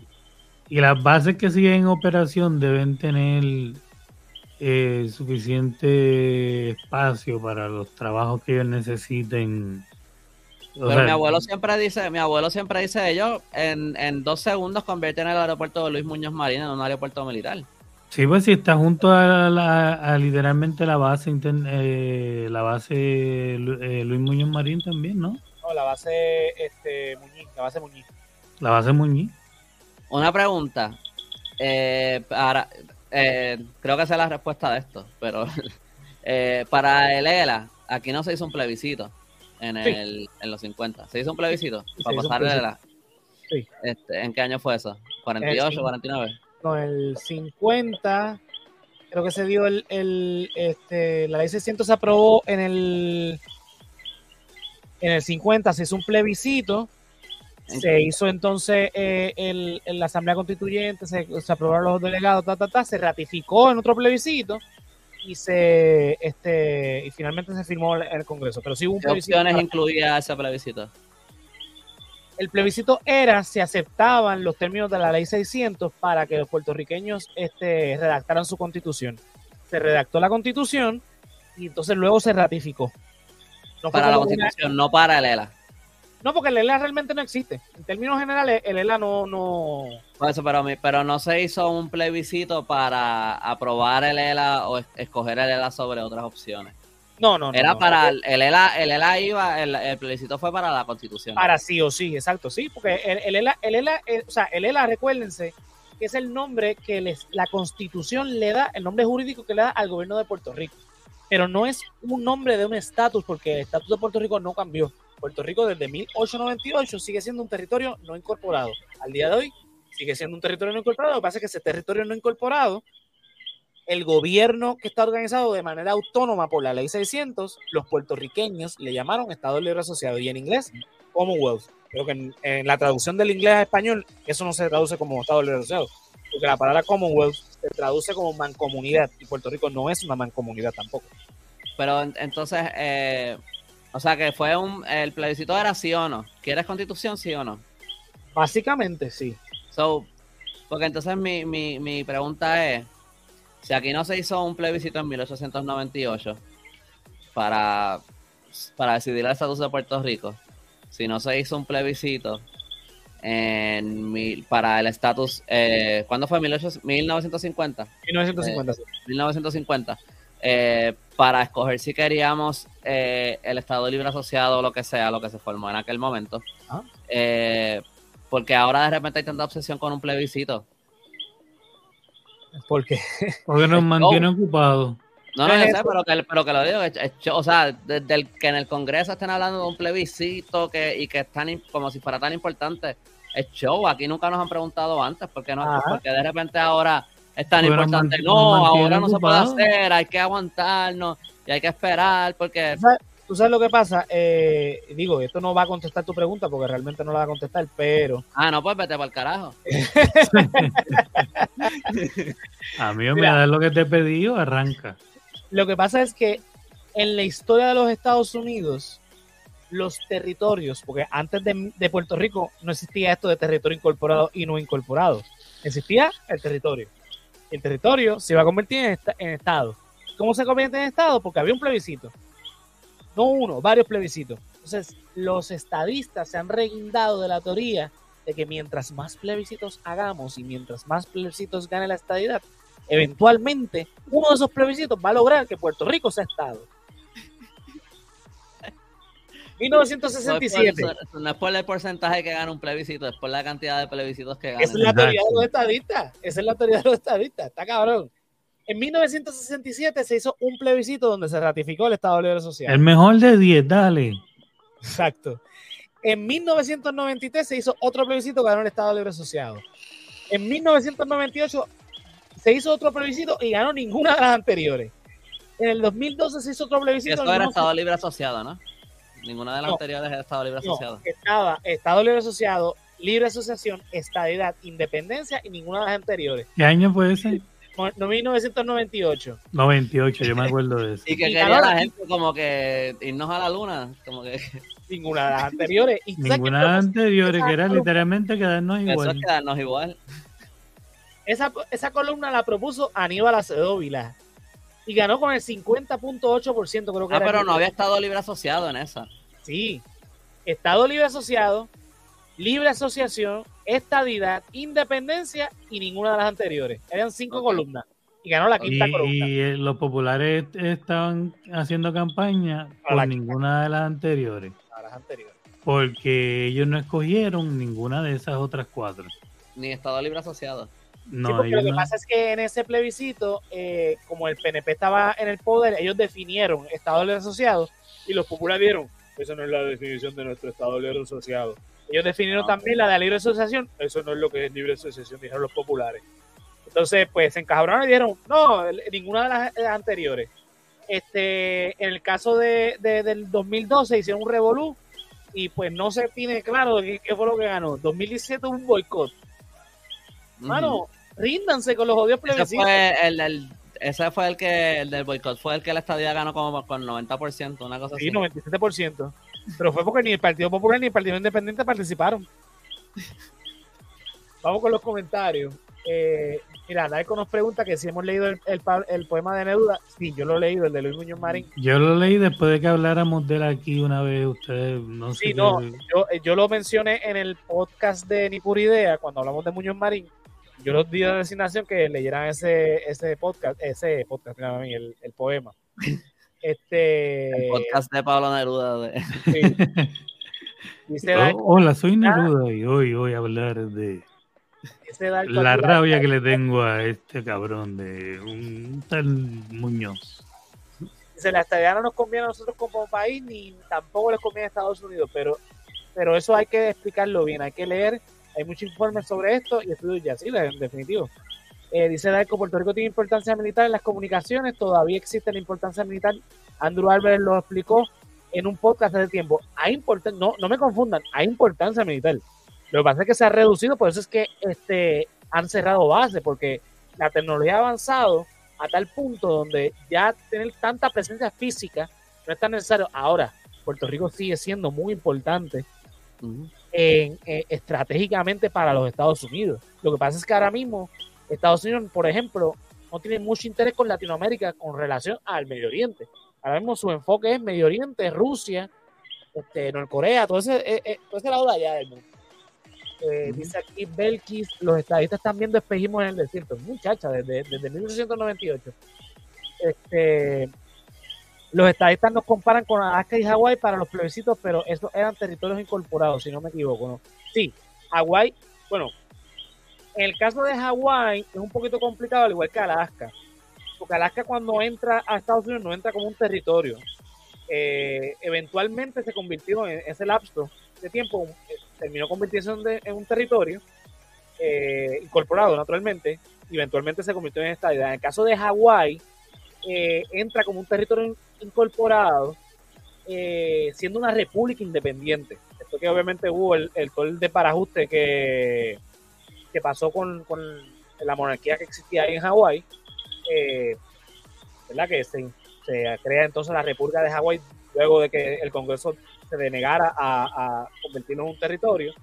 Y las bases que siguen en operación deben tener eh, suficiente espacio para los trabajos que ellos necesiten O Pero sea, mi abuelo siempre dice, mi abuelo siempre dice ellos en, en dos segundos convierten el aeropuerto de Luis Muñoz Marín en un aeropuerto militar. Sí, pues si está junto a, la, a literalmente la base inter- eh, la base eh, Luis Muñoz Marín también, ¿no? No, la base este, Muñiz, la base Muñiz. La base Muñiz. Una pregunta. eh, para, eh, creo que sé la respuesta de esto, pero [laughs] eh, para el ELA, aquí no se hizo un plebiscito en, Sí. el, en los 50. ¿Se hizo un plebiscito Sí, para pasar el ELA? Sí. Este, ¿En qué año fue eso? ¿48, sí. 49? No, el 50, creo que se dio el, el este, la ley 600 se aprobó en el en el 50, se hizo un plebiscito, se hizo entonces eh, el, el- la Asamblea Constituyente, se, se aprobaron los delegados, ta, ta, ta, se ratificó en otro plebiscito y se este y finalmente se firmó el Congreso. Pero sí hubo un ¿Qué plebiscito. opciones para- incluía ese plebiscito? el plebiscito era si aceptaban los términos de la ley 600 para que los puertorriqueños este, redactaran su constitución. Se redactó la constitución y entonces luego se ratificó. No, Para la una- constitución, no para el ELA. No, porque el ELA realmente no existe. En términos generales, el ELA no... no Por eso, pero, pero no se hizo un plebiscito para aprobar el ELA o es- escoger el ELA sobre otras opciones. no, no, no, Era no. para el, el ELA, el ELA iba, el, el plebiscito fue para la constitución. Para sí o sí, exacto, sí, porque el, el ELA, el ELA, eh, o sea, el ELA, recuérdense, que es el nombre que les, la constitución le da, el nombre jurídico que le da al gobierno de Puerto Rico. Pero no es un nombre de un estatus, porque el estatus de Puerto Rico no cambió. Puerto Rico desde 1898 sigue siendo un territorio no incorporado. Al día de hoy sigue siendo un territorio no incorporado. Lo que pasa es que ese territorio no incorporado, el gobierno que está organizado de manera autónoma por la ley 600, los puertorriqueños le llamaron Estado Libre Asociado y en inglés Commonwealth. Creo que en, en la traducción del inglés a español eso no se traduce como Estado Libre Asociado, porque la palabra Commonwealth se traduce como mancomunidad y Puerto Rico no es una mancomunidad tampoco. Pero en- entonces, eh, o sea que fue un, el plebiscito era sí o no. ¿Quieres constitución, sí o no? Básicamente sí. So, porque entonces mi, mi, mi pregunta es, si aquí no se hizo un plebiscito en 1898 para, para decidir el estatus de Puerto Rico, si no se hizo un plebiscito en mil- para el estatus, eh, ¿cuándo fue? 1800 1950. 1950 sí. 1950, eh, para escoger si queríamos eh, el Estado Libre Asociado o lo que sea, lo que se formó en aquel momento. Ah. Eh, porque ahora de repente hay tanta obsesión con un plebiscito. Porque [laughs] Porque nos mantiene ocupados. No, no, yo sé, pero que, pero que lo digo, es- es- o sea, desde el que en el Congreso estén hablando de un plebiscito que, y que es tan, im- como si fuera tan importante, es show, aquí nunca nos han preguntado antes, porque no, Ajá. porque de repente ahora es tan importante, no, ahora no se puede hacer, hay que aguantarnos y hay que esperar, porque ¿Tú sabes, tú sabes lo que pasa? Eh, digo, esto no va a contestar tu pregunta porque realmente no la va a contestar, pero Ah, no, pues vete para el carajo. A mí me Mira. da lo que te he pedido, arranca. lo que pasa es que en la historia de los Estados Unidos, los territorios, porque antes de, de Puerto Rico no existía esto de territorio incorporado y no incorporado, existía el territorio. El territorio se iba a convertir en Estado. ¿Cómo se convierte en Estado? Porque había un plebiscito. No uno, varios plebiscitos. Entonces, los estadistas se han reguindado de la teoría de que mientras más plebiscitos hagamos y mientras más plebiscitos gane la estadidad, eventualmente uno de esos plebiscitos va a lograr que Puerto Rico sea Estado. 1967. No es, por, no es por el porcentaje que gana un plebiscito, es por la cantidad de plebiscitos que Esa es la teoría de Exacto. los estadistas. Esa es la teoría de los estadistas. Está cabrón. En 1967 se hizo un plebiscito donde se ratificó el Estado Libre Social. El mejor de 10, dale. Exacto. En 1993 se hizo otro plebiscito que ganó el Estado Libre Asociado. En 1998 se hizo otro plebiscito y ganó ninguna de las anteriores. En el 2012 se hizo otro Y plebiscito. eso era no Estado Libre Asociado, ¿no? Ninguna de las No. anteriores era Estado Libre no, Asociado. estaba Estado Libre Asociado, Libre Asociación, Estadidad, Independencia y ninguna de las anteriores. ¿Qué año fue ese? No- no, 1998. 98, yo me acuerdo de [laughs] eso. Y que Y quería la gente como que irnos a la luna, como que [laughs] Ninguna de las anteriores. ¿Y tú sabes Ninguna de las anteriores, que era literalmente quedarnos eso es igual. quedarnos igual. Esa, esa columna la propuso Aníbal Acevedo Vilá y ganó con el 50.8%, creo que Ah, era. pero no había Estado Libre Asociado en esa. Sí. Estado libre asociado, libre asociación, estadidad, independencia y ninguna de las anteriores. Eran cinco columnas. Y ganó la Y, quinta columna. y, eh, los populares estaban haciendo campaña por la- ninguna de las anteriores, a las anteriores. porque ellos no escogieron ninguna de esas otras cuatro. Ni Estado Libre Asociado. No, sí, porque lo que no. pasa es que en ese plebiscito, eh, como el PNP estaba en el poder, ellos definieron Estado libre asociado y los populares dieron, eso no es la definición de nuestro Estado libre asociado. Ellos definieron Ah, también la de libre asociación, eso no es lo que es libre asociación, dijeron los populares. Entonces, pues se encajaron y dijeron, no, ninguna de las anteriores. Este, en el caso de, de- del 2012 hicieron un revolú y pues no se tiene claro qué, qué fue lo que ganó. 2017 hubo un boicot. Mano, ríndanse con los odios Ese plebiscitos. fue el, del- ese fue el que el del boicot fue el que la estadía ganó como con 90%, una cosa Sí, así. 97%. Pero fue porque ni el Partido Popular ni el Partido Independiente participaron. Vamos con los comentarios. Eh, mira, Narco nos pregunta que si hemos leído el, el el poema de Neruda. Sí, yo lo he leído, el de Luis Muñoz Marín. Yo lo leí después de que habláramos de él aquí una vez, ustedes no sé Sí, qué- no, yo, yo lo mencioné en el podcast de Ni Pura Idea, cuando hablamos de Muñoz Marín. Yo los di de designación que leyeran ese, ese podcast, ese podcast, el, el poema. [laughs] Este. El podcast de Pablo Neruda. de- sí. [laughs] Dice Oh, hola, soy Neruda y hoy voy a hablar de la aquí, rabia que le tengo a este cabrón de un tal Muñoz. Dice, la estadía no nos conviene a nosotros como país, ni tampoco les conviene a Estados Unidos, pero, pero eso hay que explicarlo bien, hay que leer, hay muchos informes sobre esto y estudios ya, en definitivo. Eh, dice Darko, Puerto Rico tiene importancia militar en las comunicaciones, todavía existe la importancia militar. Andrew Álvarez lo explicó en un podcast hace tiempo. Hay importan no, no me confundan, hay importancia militar. Lo que pasa es que se ha reducido, por eso es que este, han cerrado bases, porque la tecnología ha avanzado a tal punto donde ya tener tanta presencia física no es tan necesario. Ahora, Puerto Rico sigue siendo muy importante. En- eh, estratégicamente para los Estados Unidos. Lo que pasa es que ahora mismo Estados Unidos, por ejemplo, no tiene mucho interés con Latinoamérica con relación al Medio Oriente. Ahora mismo su enfoque es Medio Oriente, Rusia, este, Norcorea, todo ese, eh, eh, todo ese lado de allá del mundo. Eh, Dice aquí Belkis, los estadistas están viendo espejismos en el desierto. Muchacha, desde, desde 1898. Este, los estadistas nos comparan con Alaska y Hawái para los plebiscitos, pero esos eran territorios incorporados, si no me equivoco. ¿no? Sí, Hawái, bueno, en el caso de Hawái es un poquito complicado, al igual que Alaska. Porque Alaska cuando entra a Estados Unidos no entra como un territorio. Eh, eventualmente se convirtió en ese lapso de tiempo, eh, terminó convirtiéndose en un territorio eh, incorporado naturalmente, y eventualmente se convirtió en estadidad. En el caso de Hawái, eh, entra como un territorio in- incorporado, eh, siendo una república independiente. Esto que obviamente hubo el, el todo el desbarajuste que, que pasó con, con la monarquía que existía ahí en Hawái, eh, ¿verdad? Que se, se crea entonces la República de Hawái luego de que el Congreso se denegara a, a convertirlo en un territorio.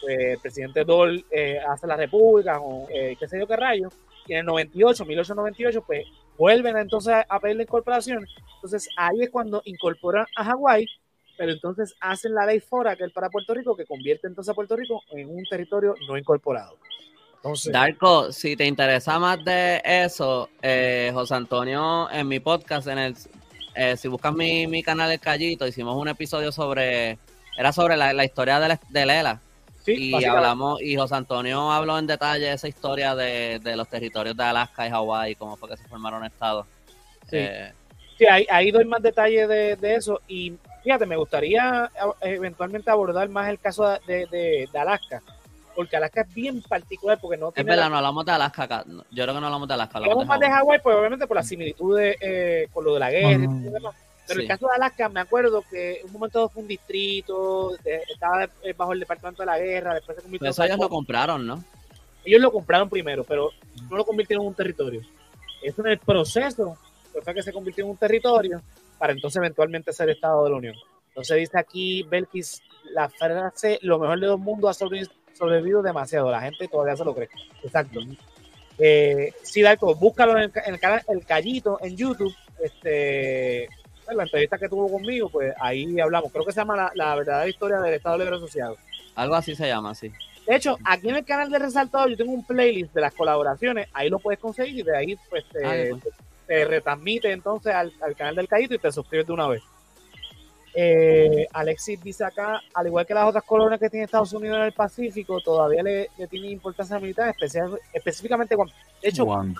Pues, el presidente Dole eh, hace la República, o eh, qué sé yo qué rayo, y en el 98, 1898, pues vuelven entonces a pedir la incorporación. Entonces ahí es cuando incorporan a Hawái, pero entonces hacen la ley FORA, que es para Puerto Rico, que convierte entonces a Puerto Rico en un territorio no incorporado. Entonces, Darko, si te interesa más de eso, eh, José Antonio, en mi podcast, en el, eh, si buscas mi, mi canal El Callito, hicimos un episodio sobre, era sobre la, la historia de, la- de Lela. Sí, y hablamos, y José Antonio habló en detalle esa historia de, de los territorios de Alaska y Hawái, cómo fue que se formaron estados. Sí. Eh, sí, ahí, ahí doy más detalles de, de eso. Y fíjate, me gustaría a- eventualmente abordar más el caso de, de- de Alaska, porque Alaska es bien particular, porque no es verdad, la- no hablamos de Alaska acá. Yo creo que no hablamos de Alaska, hablamos Hablamos de más de Hawái. Pues obviamente por las similitudes eh, con lo de la guerra y todo lo demás. Pero Sí. el caso de Alaska, me acuerdo que en un momento dado fue un distrito, de- estaba eh, bajo el departamento de la guerra, después se convirtió eso ellos lo compraron, ¿no? ellos lo compraron primero, pero no lo convirtieron en un territorio. Eso en el proceso fue que se convirtió en un territorio para entonces eventualmente ser Estado de la Unión. Entonces dice aquí Belkis, la frase lo mejor de dos mundos ha sobrevi- sobrevivido demasiado, la gente todavía se lo cree. Exacto. Eh, sí, Darko, búscalo en el, en el canal El Callito en YouTube. Este, en la entrevista que tuvo conmigo, pues ahí hablamos. Creo que se llama La, la verdadera historia del Estado Libre Asociado. Algo así se llama, sí. De hecho, aquí en el canal de Resaltado yo tengo un playlist de las colaboraciones, ahí lo puedes conseguir y de ahí pues te, Ah, te retransmite entonces al, al canal del Caíto y te suscribes de una vez. Eh, Alexis dice acá, al igual que las otras colonias que tiene Estados Unidos en el Pacífico, todavía le, le tiene importancia militar, especial, específicamente Guam. De hecho, Guam.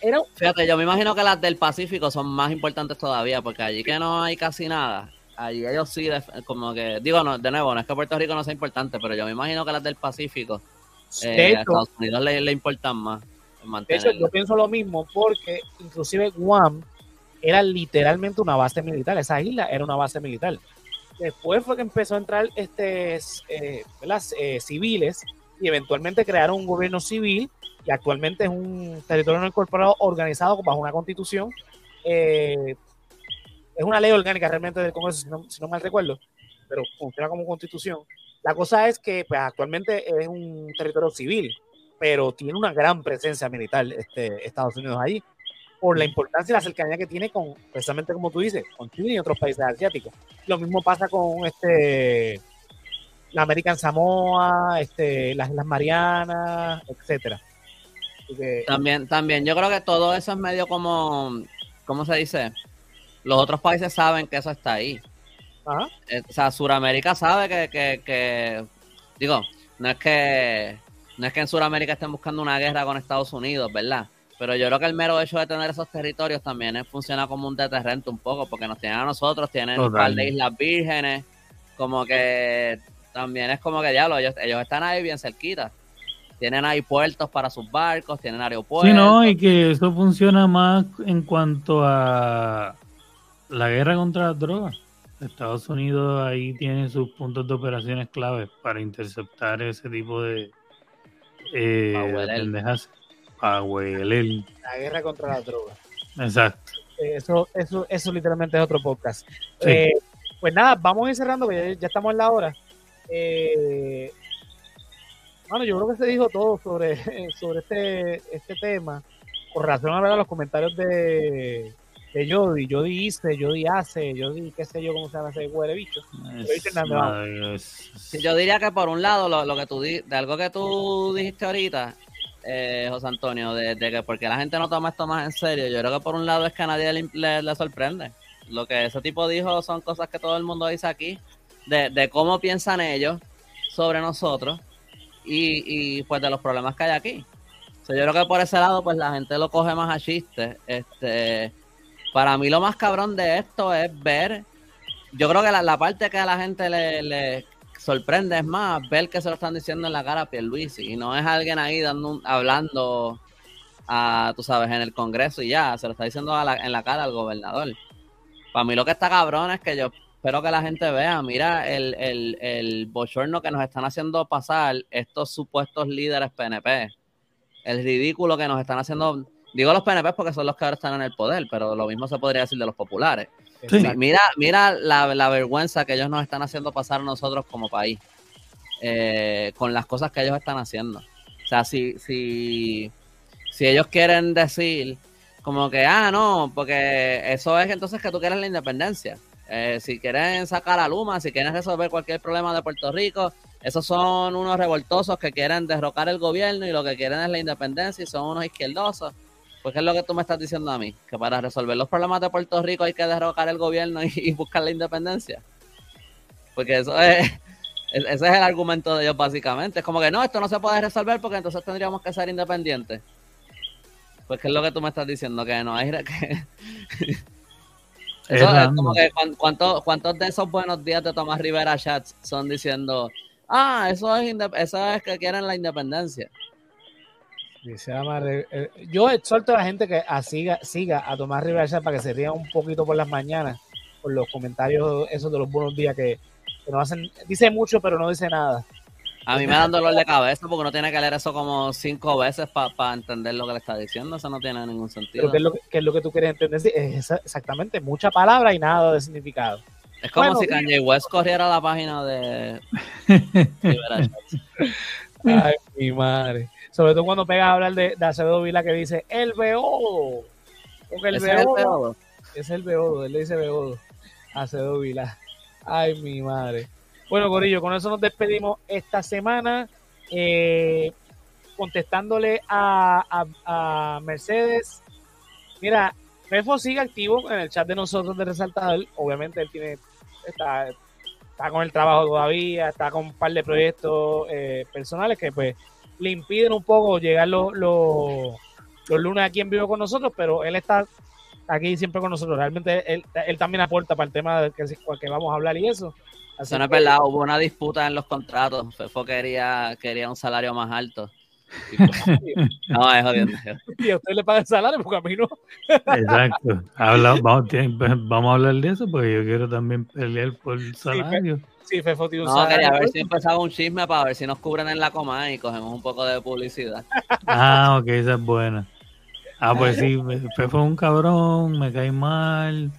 Era Fíjate, yo me imagino que las del Pacífico son más importantes todavía, porque allí que no hay casi nada, allí ellos sí, como que, digo, no, de nuevo, no es que Puerto Rico no sea importante, pero yo me imagino que las del Pacífico eh, de a hecho, Estados Unidos le, le importan más. De hecho, yo pienso lo mismo porque inclusive Guam era literalmente una base militar. Esa isla era una base militar. Después fue que empezó a entrar este, eh, ¿verdad? Eh, civiles y eventualmente crearon un gobierno civil y actualmente es un territorio no incorporado organizado bajo una constitución. eh, es una ley orgánica realmente del Congreso, si no, si mal recuerdo, pero funciona como constitución. La cosa es que pues, actualmente es un territorio civil, pero tiene una gran presencia militar este, Estados Unidos ahí, por la importancia y la cercanía que tiene con, precisamente como tú dices, con Chile y otros países asiáticos. Lo mismo pasa con este la American Samoa, este, las Islas Marianas, etcétera. Que, También, también, yo creo que todo eso es medio como, ¿cómo se dice? Los otros países saben que eso está ahí. ajá, Eh, o sea, Sudamérica sabe que, que, que- digo, no es que no es que en Sudamérica estén buscando una guerra con Estados Unidos, ¿verdad? Pero yo creo que el mero hecho de tener esos territorios también es- funciona como un deterrente un poco, porque nos tienen a nosotros, tienen un par de islas vírgenes, como que también es como que diablo, ellos, ellos están ahí bien cerquita. Tienen ahí puertos para sus barcos, tienen aeropuertos. Sí, no, y que eso funciona más en cuanto a la guerra contra las drogas. Estados Unidos ahí tiene sus puntos de operaciones claves para interceptar ese tipo de eh, pendejas. La guerra contra las drogas. Exacto. Eh, Eso, eso, eso literalmente es otro podcast. Sí. Eh, pues nada, vamos a ir cerrando, ya, ya estamos en la hora. Eh, bueno, yo creo que se dijo todo sobre, [laughs] sobre este, este tema. Con relación a, ver, los comentarios de, de Jody. Jody dice, Jody hace, Jody, qué sé yo, cómo se llama ese huele bicho. Yo diría que por un lado, lo, lo que tú di- de algo que tú dijiste ahorita, eh, José Antonio, de, de que porque la gente no toma esto más en serio, yo creo que por un lado es que a nadie le, le- le sorprende. Lo que ese tipo dijo son cosas que todo el mundo dice aquí, de, de cómo piensan ellos sobre nosotros y, y pues de los problemas que hay aquí. O yo creo que por ese lado, pues la gente lo coge más a chiste. Este, para mí lo más cabrón de esto es ver, yo creo que la, la parte que a la gente le, le sorprende es más ver que se lo están diciendo en la cara a Pierluisi y no es alguien ahí dando un- hablando a, tú sabes, en el Congreso y ya, se lo está diciendo en la cara al gobernador. Para mí lo que está cabrón es que yo espero que la gente vea, mira el, el, el bochorno que nos están haciendo pasar estos supuestos líderes PNP, el ridículo que nos están haciendo, digo los PNP porque son los que ahora están en el poder, pero lo mismo se podría decir de los populares. Sí. Mira, mira la, la vergüenza que ellos nos están haciendo pasar a nosotros como país eh, con las cosas que ellos están haciendo. O sea, si, si, si ellos quieren decir como que, ah, no, porque eso es entonces que tú quieres la independencia. Eh, si quieren sacar a Luma, si quieren resolver cualquier problema de Puerto Rico, esos son unos revoltosos que quieren derrocar el gobierno y lo que quieren es la independencia y son unos izquierdosos. Pues ¿qué es lo que tú me estás diciendo a mí? Que para resolver los problemas de Puerto Rico hay que derrocar el gobierno [laughs] y, y buscar la independencia. Porque eso es, es- ese es el argumento de ellos básicamente. Es como que no, esto no se puede resolver porque entonces tendríamos que ser independientes. Pues ¿qué es lo que tú me estás diciendo? Que no hay... [laughs] Que... Es Eso es como que ¿cuántos, cuántos de esos buenos días de Tomás Rivera Chats son diciendo, ah, eso es, eso es que quieren la independencia? Re- eh, yo exhorto a la gente que siga, siga a Tomás Rivera Chat para que se ría un poquito por las mañanas por los comentarios esos de los buenos días que, que no hacen, dice mucho pero no dice nada. A mí me dan dolor de cabeza porque uno tiene que leer eso como cinco veces para entender lo que le está diciendo. Eso no tiene ningún sentido. ¿qué es lo que, qué es lo que tú quieres entender? Es exactamente, mucha palabra y nada de significado. Es como Bueno, si Kanye West corriera la página de. [laughs] Ay, mi madre. Sobre todo cuando pegas a hablar de, de Acevedo Vila que dice el BO. Porque el es el peor. Ese es el Beodo, él le dice Beodo. Acedo Vila. Ay, mi madre. Bueno, Corillo, con eso nos despedimos esta semana. Eh, contestándole a, a- Mercedes. Mira, Fefo sigue activo en el chat de nosotros de Resaltador. Obviamente él tiene está, está con el trabajo todavía, está con un par de proyectos eh, personales que pues le impiden un poco llegar los, los, los lunes aquí en vivo con nosotros, pero él está aquí siempre con nosotros. Realmente él, él también aporta para el tema del que, que vamos a hablar y eso. Así Eso no es verdad, hubo una disputa en los contratos. Fefo quería, quería un salario más alto. Y pues, [laughs] no, es jodiendo. y a usted le paga el salario porque a mí no. Exacto. Habla- [laughs] vamos, tiene- vamos a hablar de eso porque yo quiero también pelear por el salario. Sí, Fefo tiene un No, salario. quería ver si empezaba un chisme para ver si nos cubren en la coma y cogemos un poco de publicidad. Ah, ok, esa es buena. Ah, pues sí, Fefo es un cabrón, me cae mal.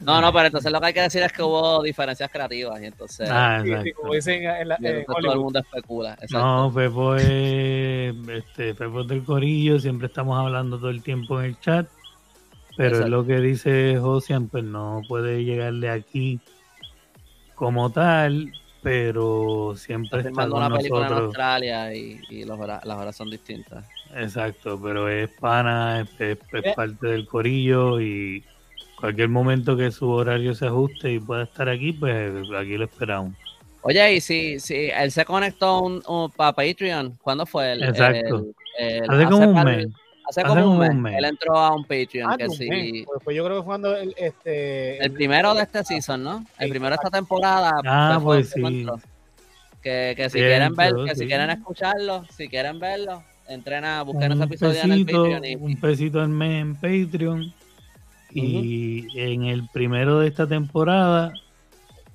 No, no, pero entonces lo que hay que decir es que hubo diferencias creativas y entonces Ah, Sí, sí, exacto. como dicen en, la, y en entonces todo el mundo especula. Exacto. No, Fefo es, este, es del corillo, siempre estamos hablando todo el tiempo en el chat, pero es lo que dice Josian, pues no puede llegarle aquí como tal, pero siempre Está con una película en nosotros. Australia y, y los hora- las horas son distintas. Exacto, pero es pana, es, es- es parte del corillo y cualquier momento que su horario se ajuste y pueda estar aquí, pues aquí lo esperamos. Oye, y si, si él se conectó un, para Patreon, ¿cuándo fue? El, Exacto. el- el- Hace como un mes. Hace Hace como un mes. un mes. Él entró a un Patreon Ah, que un sí. Pues, pues yo creo que fue cuando el, este, El primero de este season, ¿no? El primero de esta temporada. Ah, pues sí. Que, que si quieren ver, que si quieren escucharlo, si quieren verlo, entren a busquen ese Un episodio en el pesito, Patreon y, un pesito al mes en Patreon. Y en el primero de esta temporada,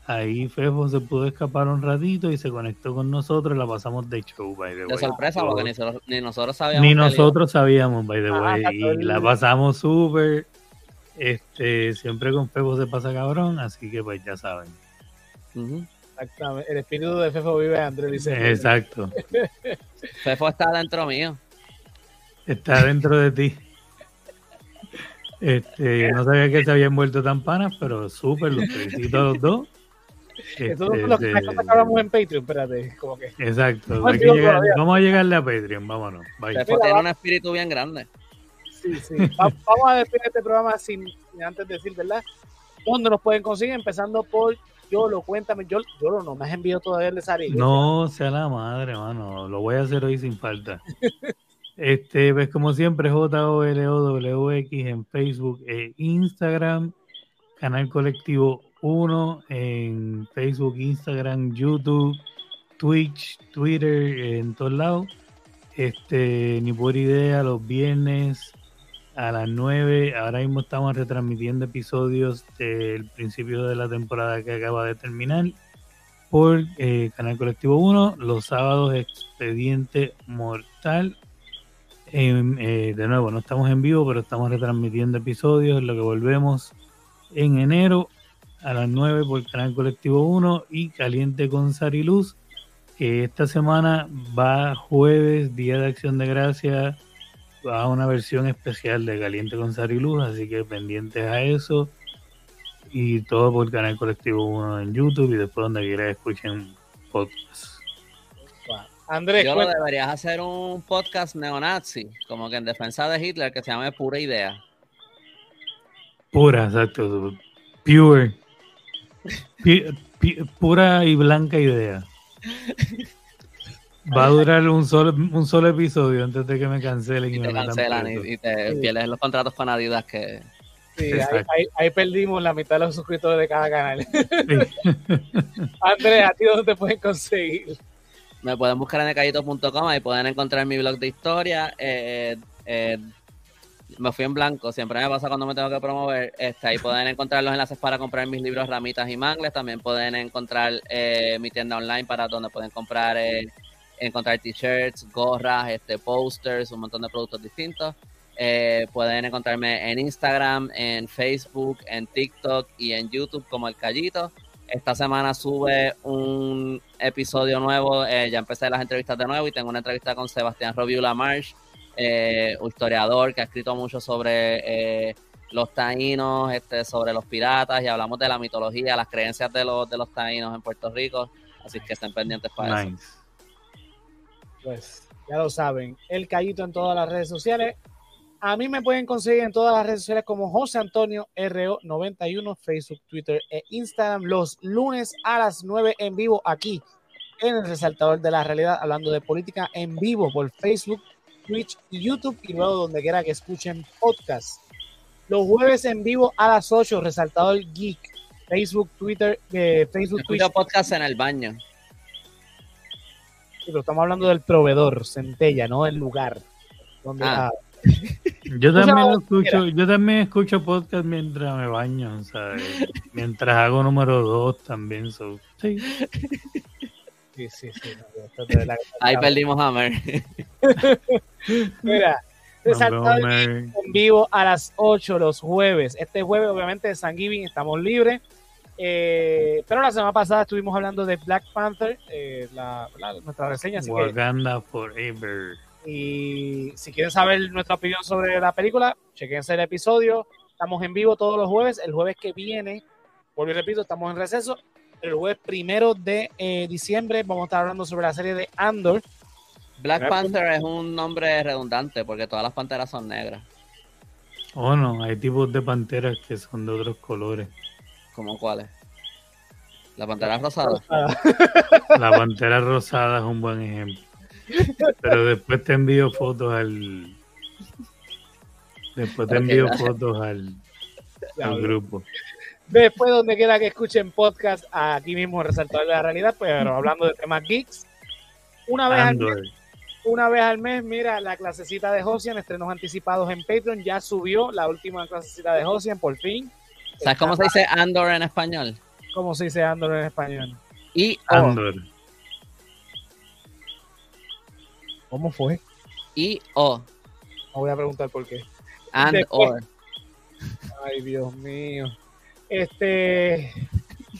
ahí Fefo se pudo escapar un ratito y se conectó con nosotros. La pasamos de show, by the de way. sorpresa, Yo- porque ni, so- ni nosotros sabíamos. Ni nosotros sabíamos, by the Ah, way, y la pasamos súper. Este, siempre con Febo se pasa cabrón, así que pues ya saben. Exactamente. El espíritu de Fefo vive Andrés dice. Exacto. Fefo está dentro mío. Está dentro de ti. Este, no sabía que se habían vuelto tan panas, pero súper, los felicito a los dos. Eso Este, es lo que de- hablamos en Patreon, espérate, como que. Exacto. No que llegar- vamos a llegarle a Patreon, vámonos. Bye. Tiene un espíritu bien grande. Sí, sí. Va- vamos a despedir este programa sin, sin antes decir, ¿verdad? ¿Dónde nos pueden conseguir? Empezando por Yolo, cuéntame. Yo, Yolo, no me has enviado todavía el de Sari. No sea la madre, mano. Lo voy a hacer hoy sin falta. [laughs] Este, pues como siempre, JOLOWX en Facebook e Instagram. Canal Colectivo 1 en Facebook, Instagram, YouTube, Twitch, Twitter, en todos lados. Este, ni por idea, los viernes a las 9. Ahora mismo estamos retransmitiendo episodios del principio de la temporada que acaba de terminar por eh, Canal Colectivo 1, los sábados Expediente Mortal. Em, eh, de nuevo, no estamos en vivo, pero estamos retransmitiendo episodios, en lo que volvemos en enero a las 9 por Canal Colectivo 1 y Caliente con Sariluz, que esta semana va jueves, Día de Acción de Gracia, va una versión especial de Caliente con Sariluz, así que pendientes a eso y todo por Canal Colectivo 1 en YouTube y después donde quiera escuchen podcast. Andrés, Yo lo deberías hacer un podcast neonazi, como que en defensa de Hitler, que se llame Pura Idea. Pura, exacto. Pure. Pura y blanca idea. Va a durar un solo, un solo episodio antes de que me cancelen y, Y me te cancelan y, y te pierdes los contratos con Adidas que... Sí, ahí, ahí- ahí perdimos la mitad de los suscriptores de cada canal. Sí. [laughs] Andrés, ¿a ti dónde te pueden conseguir? Me pueden buscar en decayito.com, ahí pueden encontrar mi blog de historia. eh, eh, me fui en blanco, siempre me pasa cuando me tengo que promover. Este, ahí pueden encontrar los enlaces para comprar mis libros Ramitas y Mangles. También pueden encontrar eh, mi tienda online para donde pueden comprar encontrar t-shirts, gorras, este, posters, un montón de productos distintos. Pueden encontrarme en Instagram, en Facebook, en TikTok y en YouTube como El Callito. Esta semana sube un episodio nuevo. eh, ya empecé las entrevistas de nuevo y tengo una entrevista con Sebastián Robiula Marsh, eh, un historiador que ha escrito mucho sobre eh, los taínos, este, sobre los piratas y hablamos de la mitología, las creencias de los, de los taínos en Puerto Rico. Así que estén pendientes para eso. Pues ya lo saben, el Callito en todas las redes sociales. A mí me pueden conseguir en todas las redes sociales como José Antonio RO91, Facebook, Twitter e Instagram, los lunes a las 9 en vivo aquí en el Resaltador de la Realidad, hablando de política en vivo por Facebook, Twitch y YouTube y luego donde quiera que escuchen podcast. Los jueves en vivo a las 8, Resaltador Geek, Facebook, Twitter, eh, Facebook, Twitch. Escucho podcast en el baño. Sí, pero estamos hablando del proveedor, Centella, no del lugar. Donde Ah. la- [laughs] Yo también lo escucho, yo también escucho podcast mientras me baño, ¿sabes? Mientras hago número dos también, so, sí. Sí, sí, no, de Ahí perdimos a Mer. [laughs] Mira, en vivo a las 8 los jueves. Este jueves, obviamente, de San Giving estamos libres. Eh, pero la semana pasada estuvimos hablando de Black Panther, eh, la, la- nuestra reseña. Así que, Forever. Y si quieren saber nuestra opinión sobre la película, chequense el episodio. Estamos en vivo todos los jueves. El jueves que viene, vuelvo y repito, estamos en receso. El jueves primero de eh, diciembre vamos a estar hablando sobre la serie de Andor. Black Panther es un nombre redundante porque todas las panteras son negras. Oh no, hay tipos de panteras que son de otros colores. ¿Cómo cuáles? La pantera rosada. [laughs] La pantera rosada es un buen ejemplo. Pero después te envío fotos al. Después te envío fotos al, al grupo. Después, donde quiera que escuchen podcast, aquí mismo de la Realidad, pero hablando de temas geeks. Una vez, al mes, una vez al mes, mira, la clasecita de Josian, estrenos anticipados en Patreon, ya subió la última clasecita de Josian, por fin. ¿Sabes cómo se dice Andor en español? ¿Cómo se dice Andor en español? Y Andor. ¿Cómo fue? I O. No voy a preguntar por qué. And Después. or. Ay, Dios mío. Este.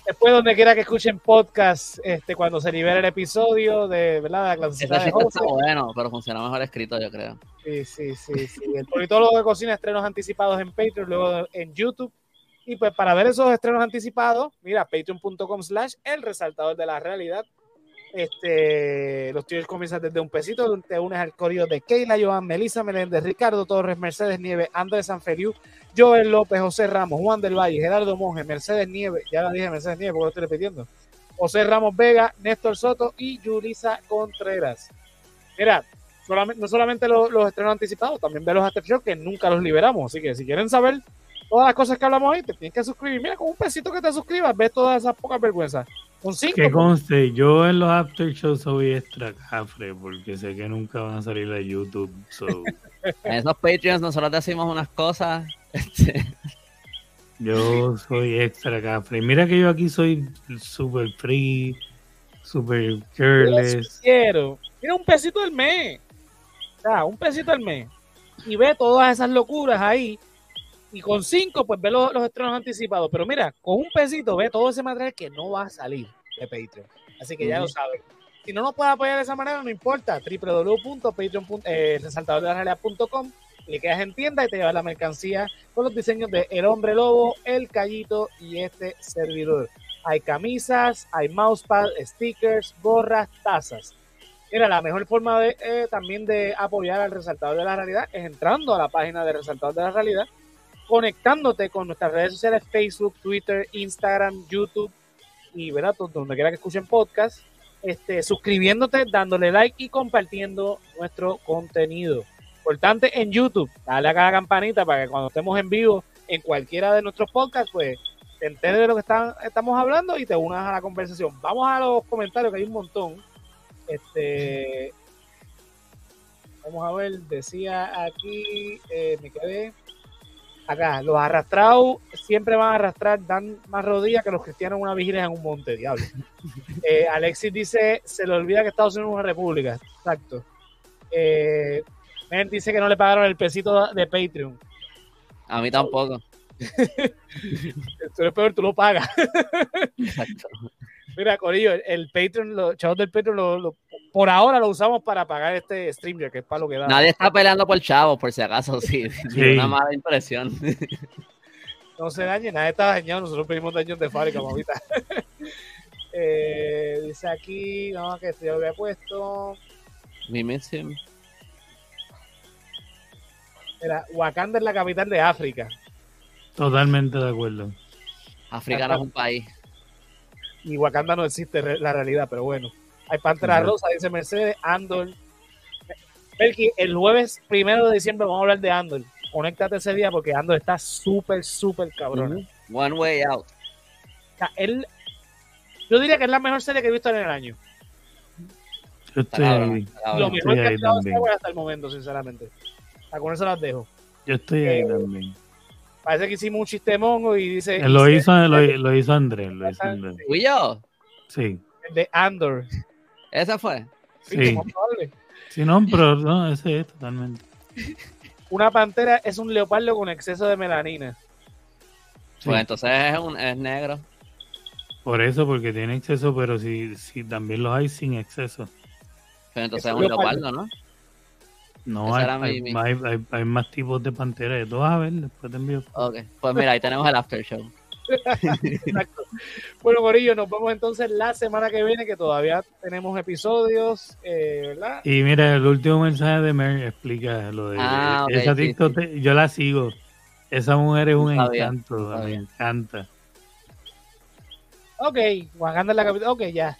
Después, donde quiera que escuchen podcast, este, cuando se libere el episodio de, ¿verdad? La chiste está bueno, pero funciona mejor escrito, yo creo. Sí, sí, sí, sí. El politólogo de cocina, estrenos anticipados en Patreon, luego en YouTube. Y pues para ver esos estrenos anticipados, mira, patreon.com slash el resaltador de la realidad. Este, los tiers comienzan desde un pesito, te unes al corrido de Keila, Joan, Melissa Meléndez, Ricardo Torres, Mercedes Nieves, Andrés Sanfeliu, Joel López, José Ramos, Juan del Valle, Gerardo Monge, Mercedes Nieves, ya la dije Mercedes Nieves, porque lo estoy repitiendo, José Ramos Vega, Néstor Soto y Yulisa Contreras. Mira, no solamente los, estrenos anticipados, también ve los after show que nunca los liberamos. Así que si quieren saber todas las cosas que hablamos ahí, te tienes que suscribir. Mira, con un pesito que te suscribas, ves todas esas pocas vergüenzas. Con cinco, Que conste, yo en los after shows soy extra cafre porque sé que nunca van a salir a YouTube. So, [laughs] En esos Patreons nosotros decimos unas cosas. yo soy extra cafre. Mira que yo aquí soy super free, super careless. quiero. Mira, un pesito al mes. O sea, un pesito al mes. Y ve todas esas locuras ahí. Y con cinco, pues ve los, los estrenos anticipados. Pero mira, con un pesito ve todo ese material que no va a salir de Patreon. Así que ya lo saben. Si no nos puedes apoyar de esa manera, no importa. www.patreon.com Cliqueas en tienda y te llevas la mercancía con los diseños de El Hombre Lobo, El Callito y este servidor. Hay camisas, hay mousepad, stickers, gorras, tazas. Mira, la mejor forma de, eh, también de apoyar al Resaltador de la Realidad es entrando a la página de Resaltador de la Realidad, conectándote con nuestras redes sociales, Facebook, Twitter, Instagram, YouTube y ¿verdad? Donde quiera que escuchen podcast, este, suscribiéndote, dándole like y compartiendo nuestro contenido. Importante en YouTube, dale a cada campanita para que cuando estemos en vivo en cualquiera de nuestros podcasts, pues te enteres de lo que están, estamos hablando y te unas a la conversación. Vamos a los comentarios, que hay un montón. Este, vamos a ver, decía aquí, eh, me quedé acá, los arrastrados siempre van a arrastrar, dan más rodillas que los cristianos en una vigilia en un monte, diablo. [laughs] Eh, Alexis dice, se le olvida que Estados Unidos es una república, exacto. Eh, Men dice que no le pagaron el pesito de Patreon. A mí tampoco. [laughs] Tú eres peor, tú lo pagas. Exacto. [laughs] Mira, Corillo, el, el Patreon, los chavos del Patreon lo, lo por ahora lo usamos para pagar este streamer, que es para lo que da. Nadie está peleando por chavos, por si acaso, sí. [laughs] Sí. Una mala impresión. [laughs] No se dañe, nadie está dañado. Nosotros pedimos daños de fábrica, mamita. [laughs] eh, dice aquí, no, que esto ya lo había puesto. We miss him. Era, Wakanda es la capital de África. Totalmente de acuerdo. África no es un país. Y Wakanda no existe re- la realidad, pero bueno. Hay Pantera Ujú. Rosa, dice Mercedes, Andor. Belki, el jueves primero de diciembre vamos a hablar de Andor. Conéctate ese día porque Andor está súper, súper cabrón. One way out. O sea, él, yo diría que es la mejor serie que he visto en el año. Yo estoy ahí. Lo mejor que. Star Wars hasta el momento, sinceramente. O sea, con eso las dejo. Yo estoy ahí Eh, también. Parece que hicimos un chiste mongo y dice. Él lo hizo, lo, lo hizo Andrés. Lo hizo Andrés. ¿Fui yo? Sí, De Andor. ¿Esa fue? Sí, Sí. sí, no, pero no, ese es totalmente. Una pantera es un leopardo con exceso de melanina. Sí. Pues entonces es, un, es negro. Por eso, porque tiene exceso, pero si, si también los hay sin exceso. Pero entonces Es un leopardo. leopardo, ¿no? No, hay, hay, mi- hay, hay- hay más tipos de panteras. Tú vas a ver, después te envío. Ok. Pues mira, ahí tenemos el after show. [laughs] Exacto. Bueno, Corillo, nos vemos entonces la semana que viene, que todavía tenemos episodios, eh, ¿verdad? Y mira, el último mensaje de Mary explica lo de Ah, ok, esa sí, TikTok, yo la sigo. Esa mujer es un sabía, encanto, me encanta. Ok, Wakanda es la capital. Ok, ya,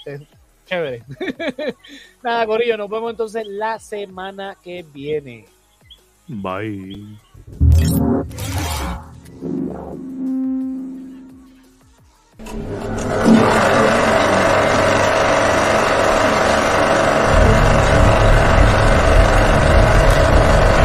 Chévere. [laughs] Nada, Corillo, nos vemos entonces la semana que viene. Bye.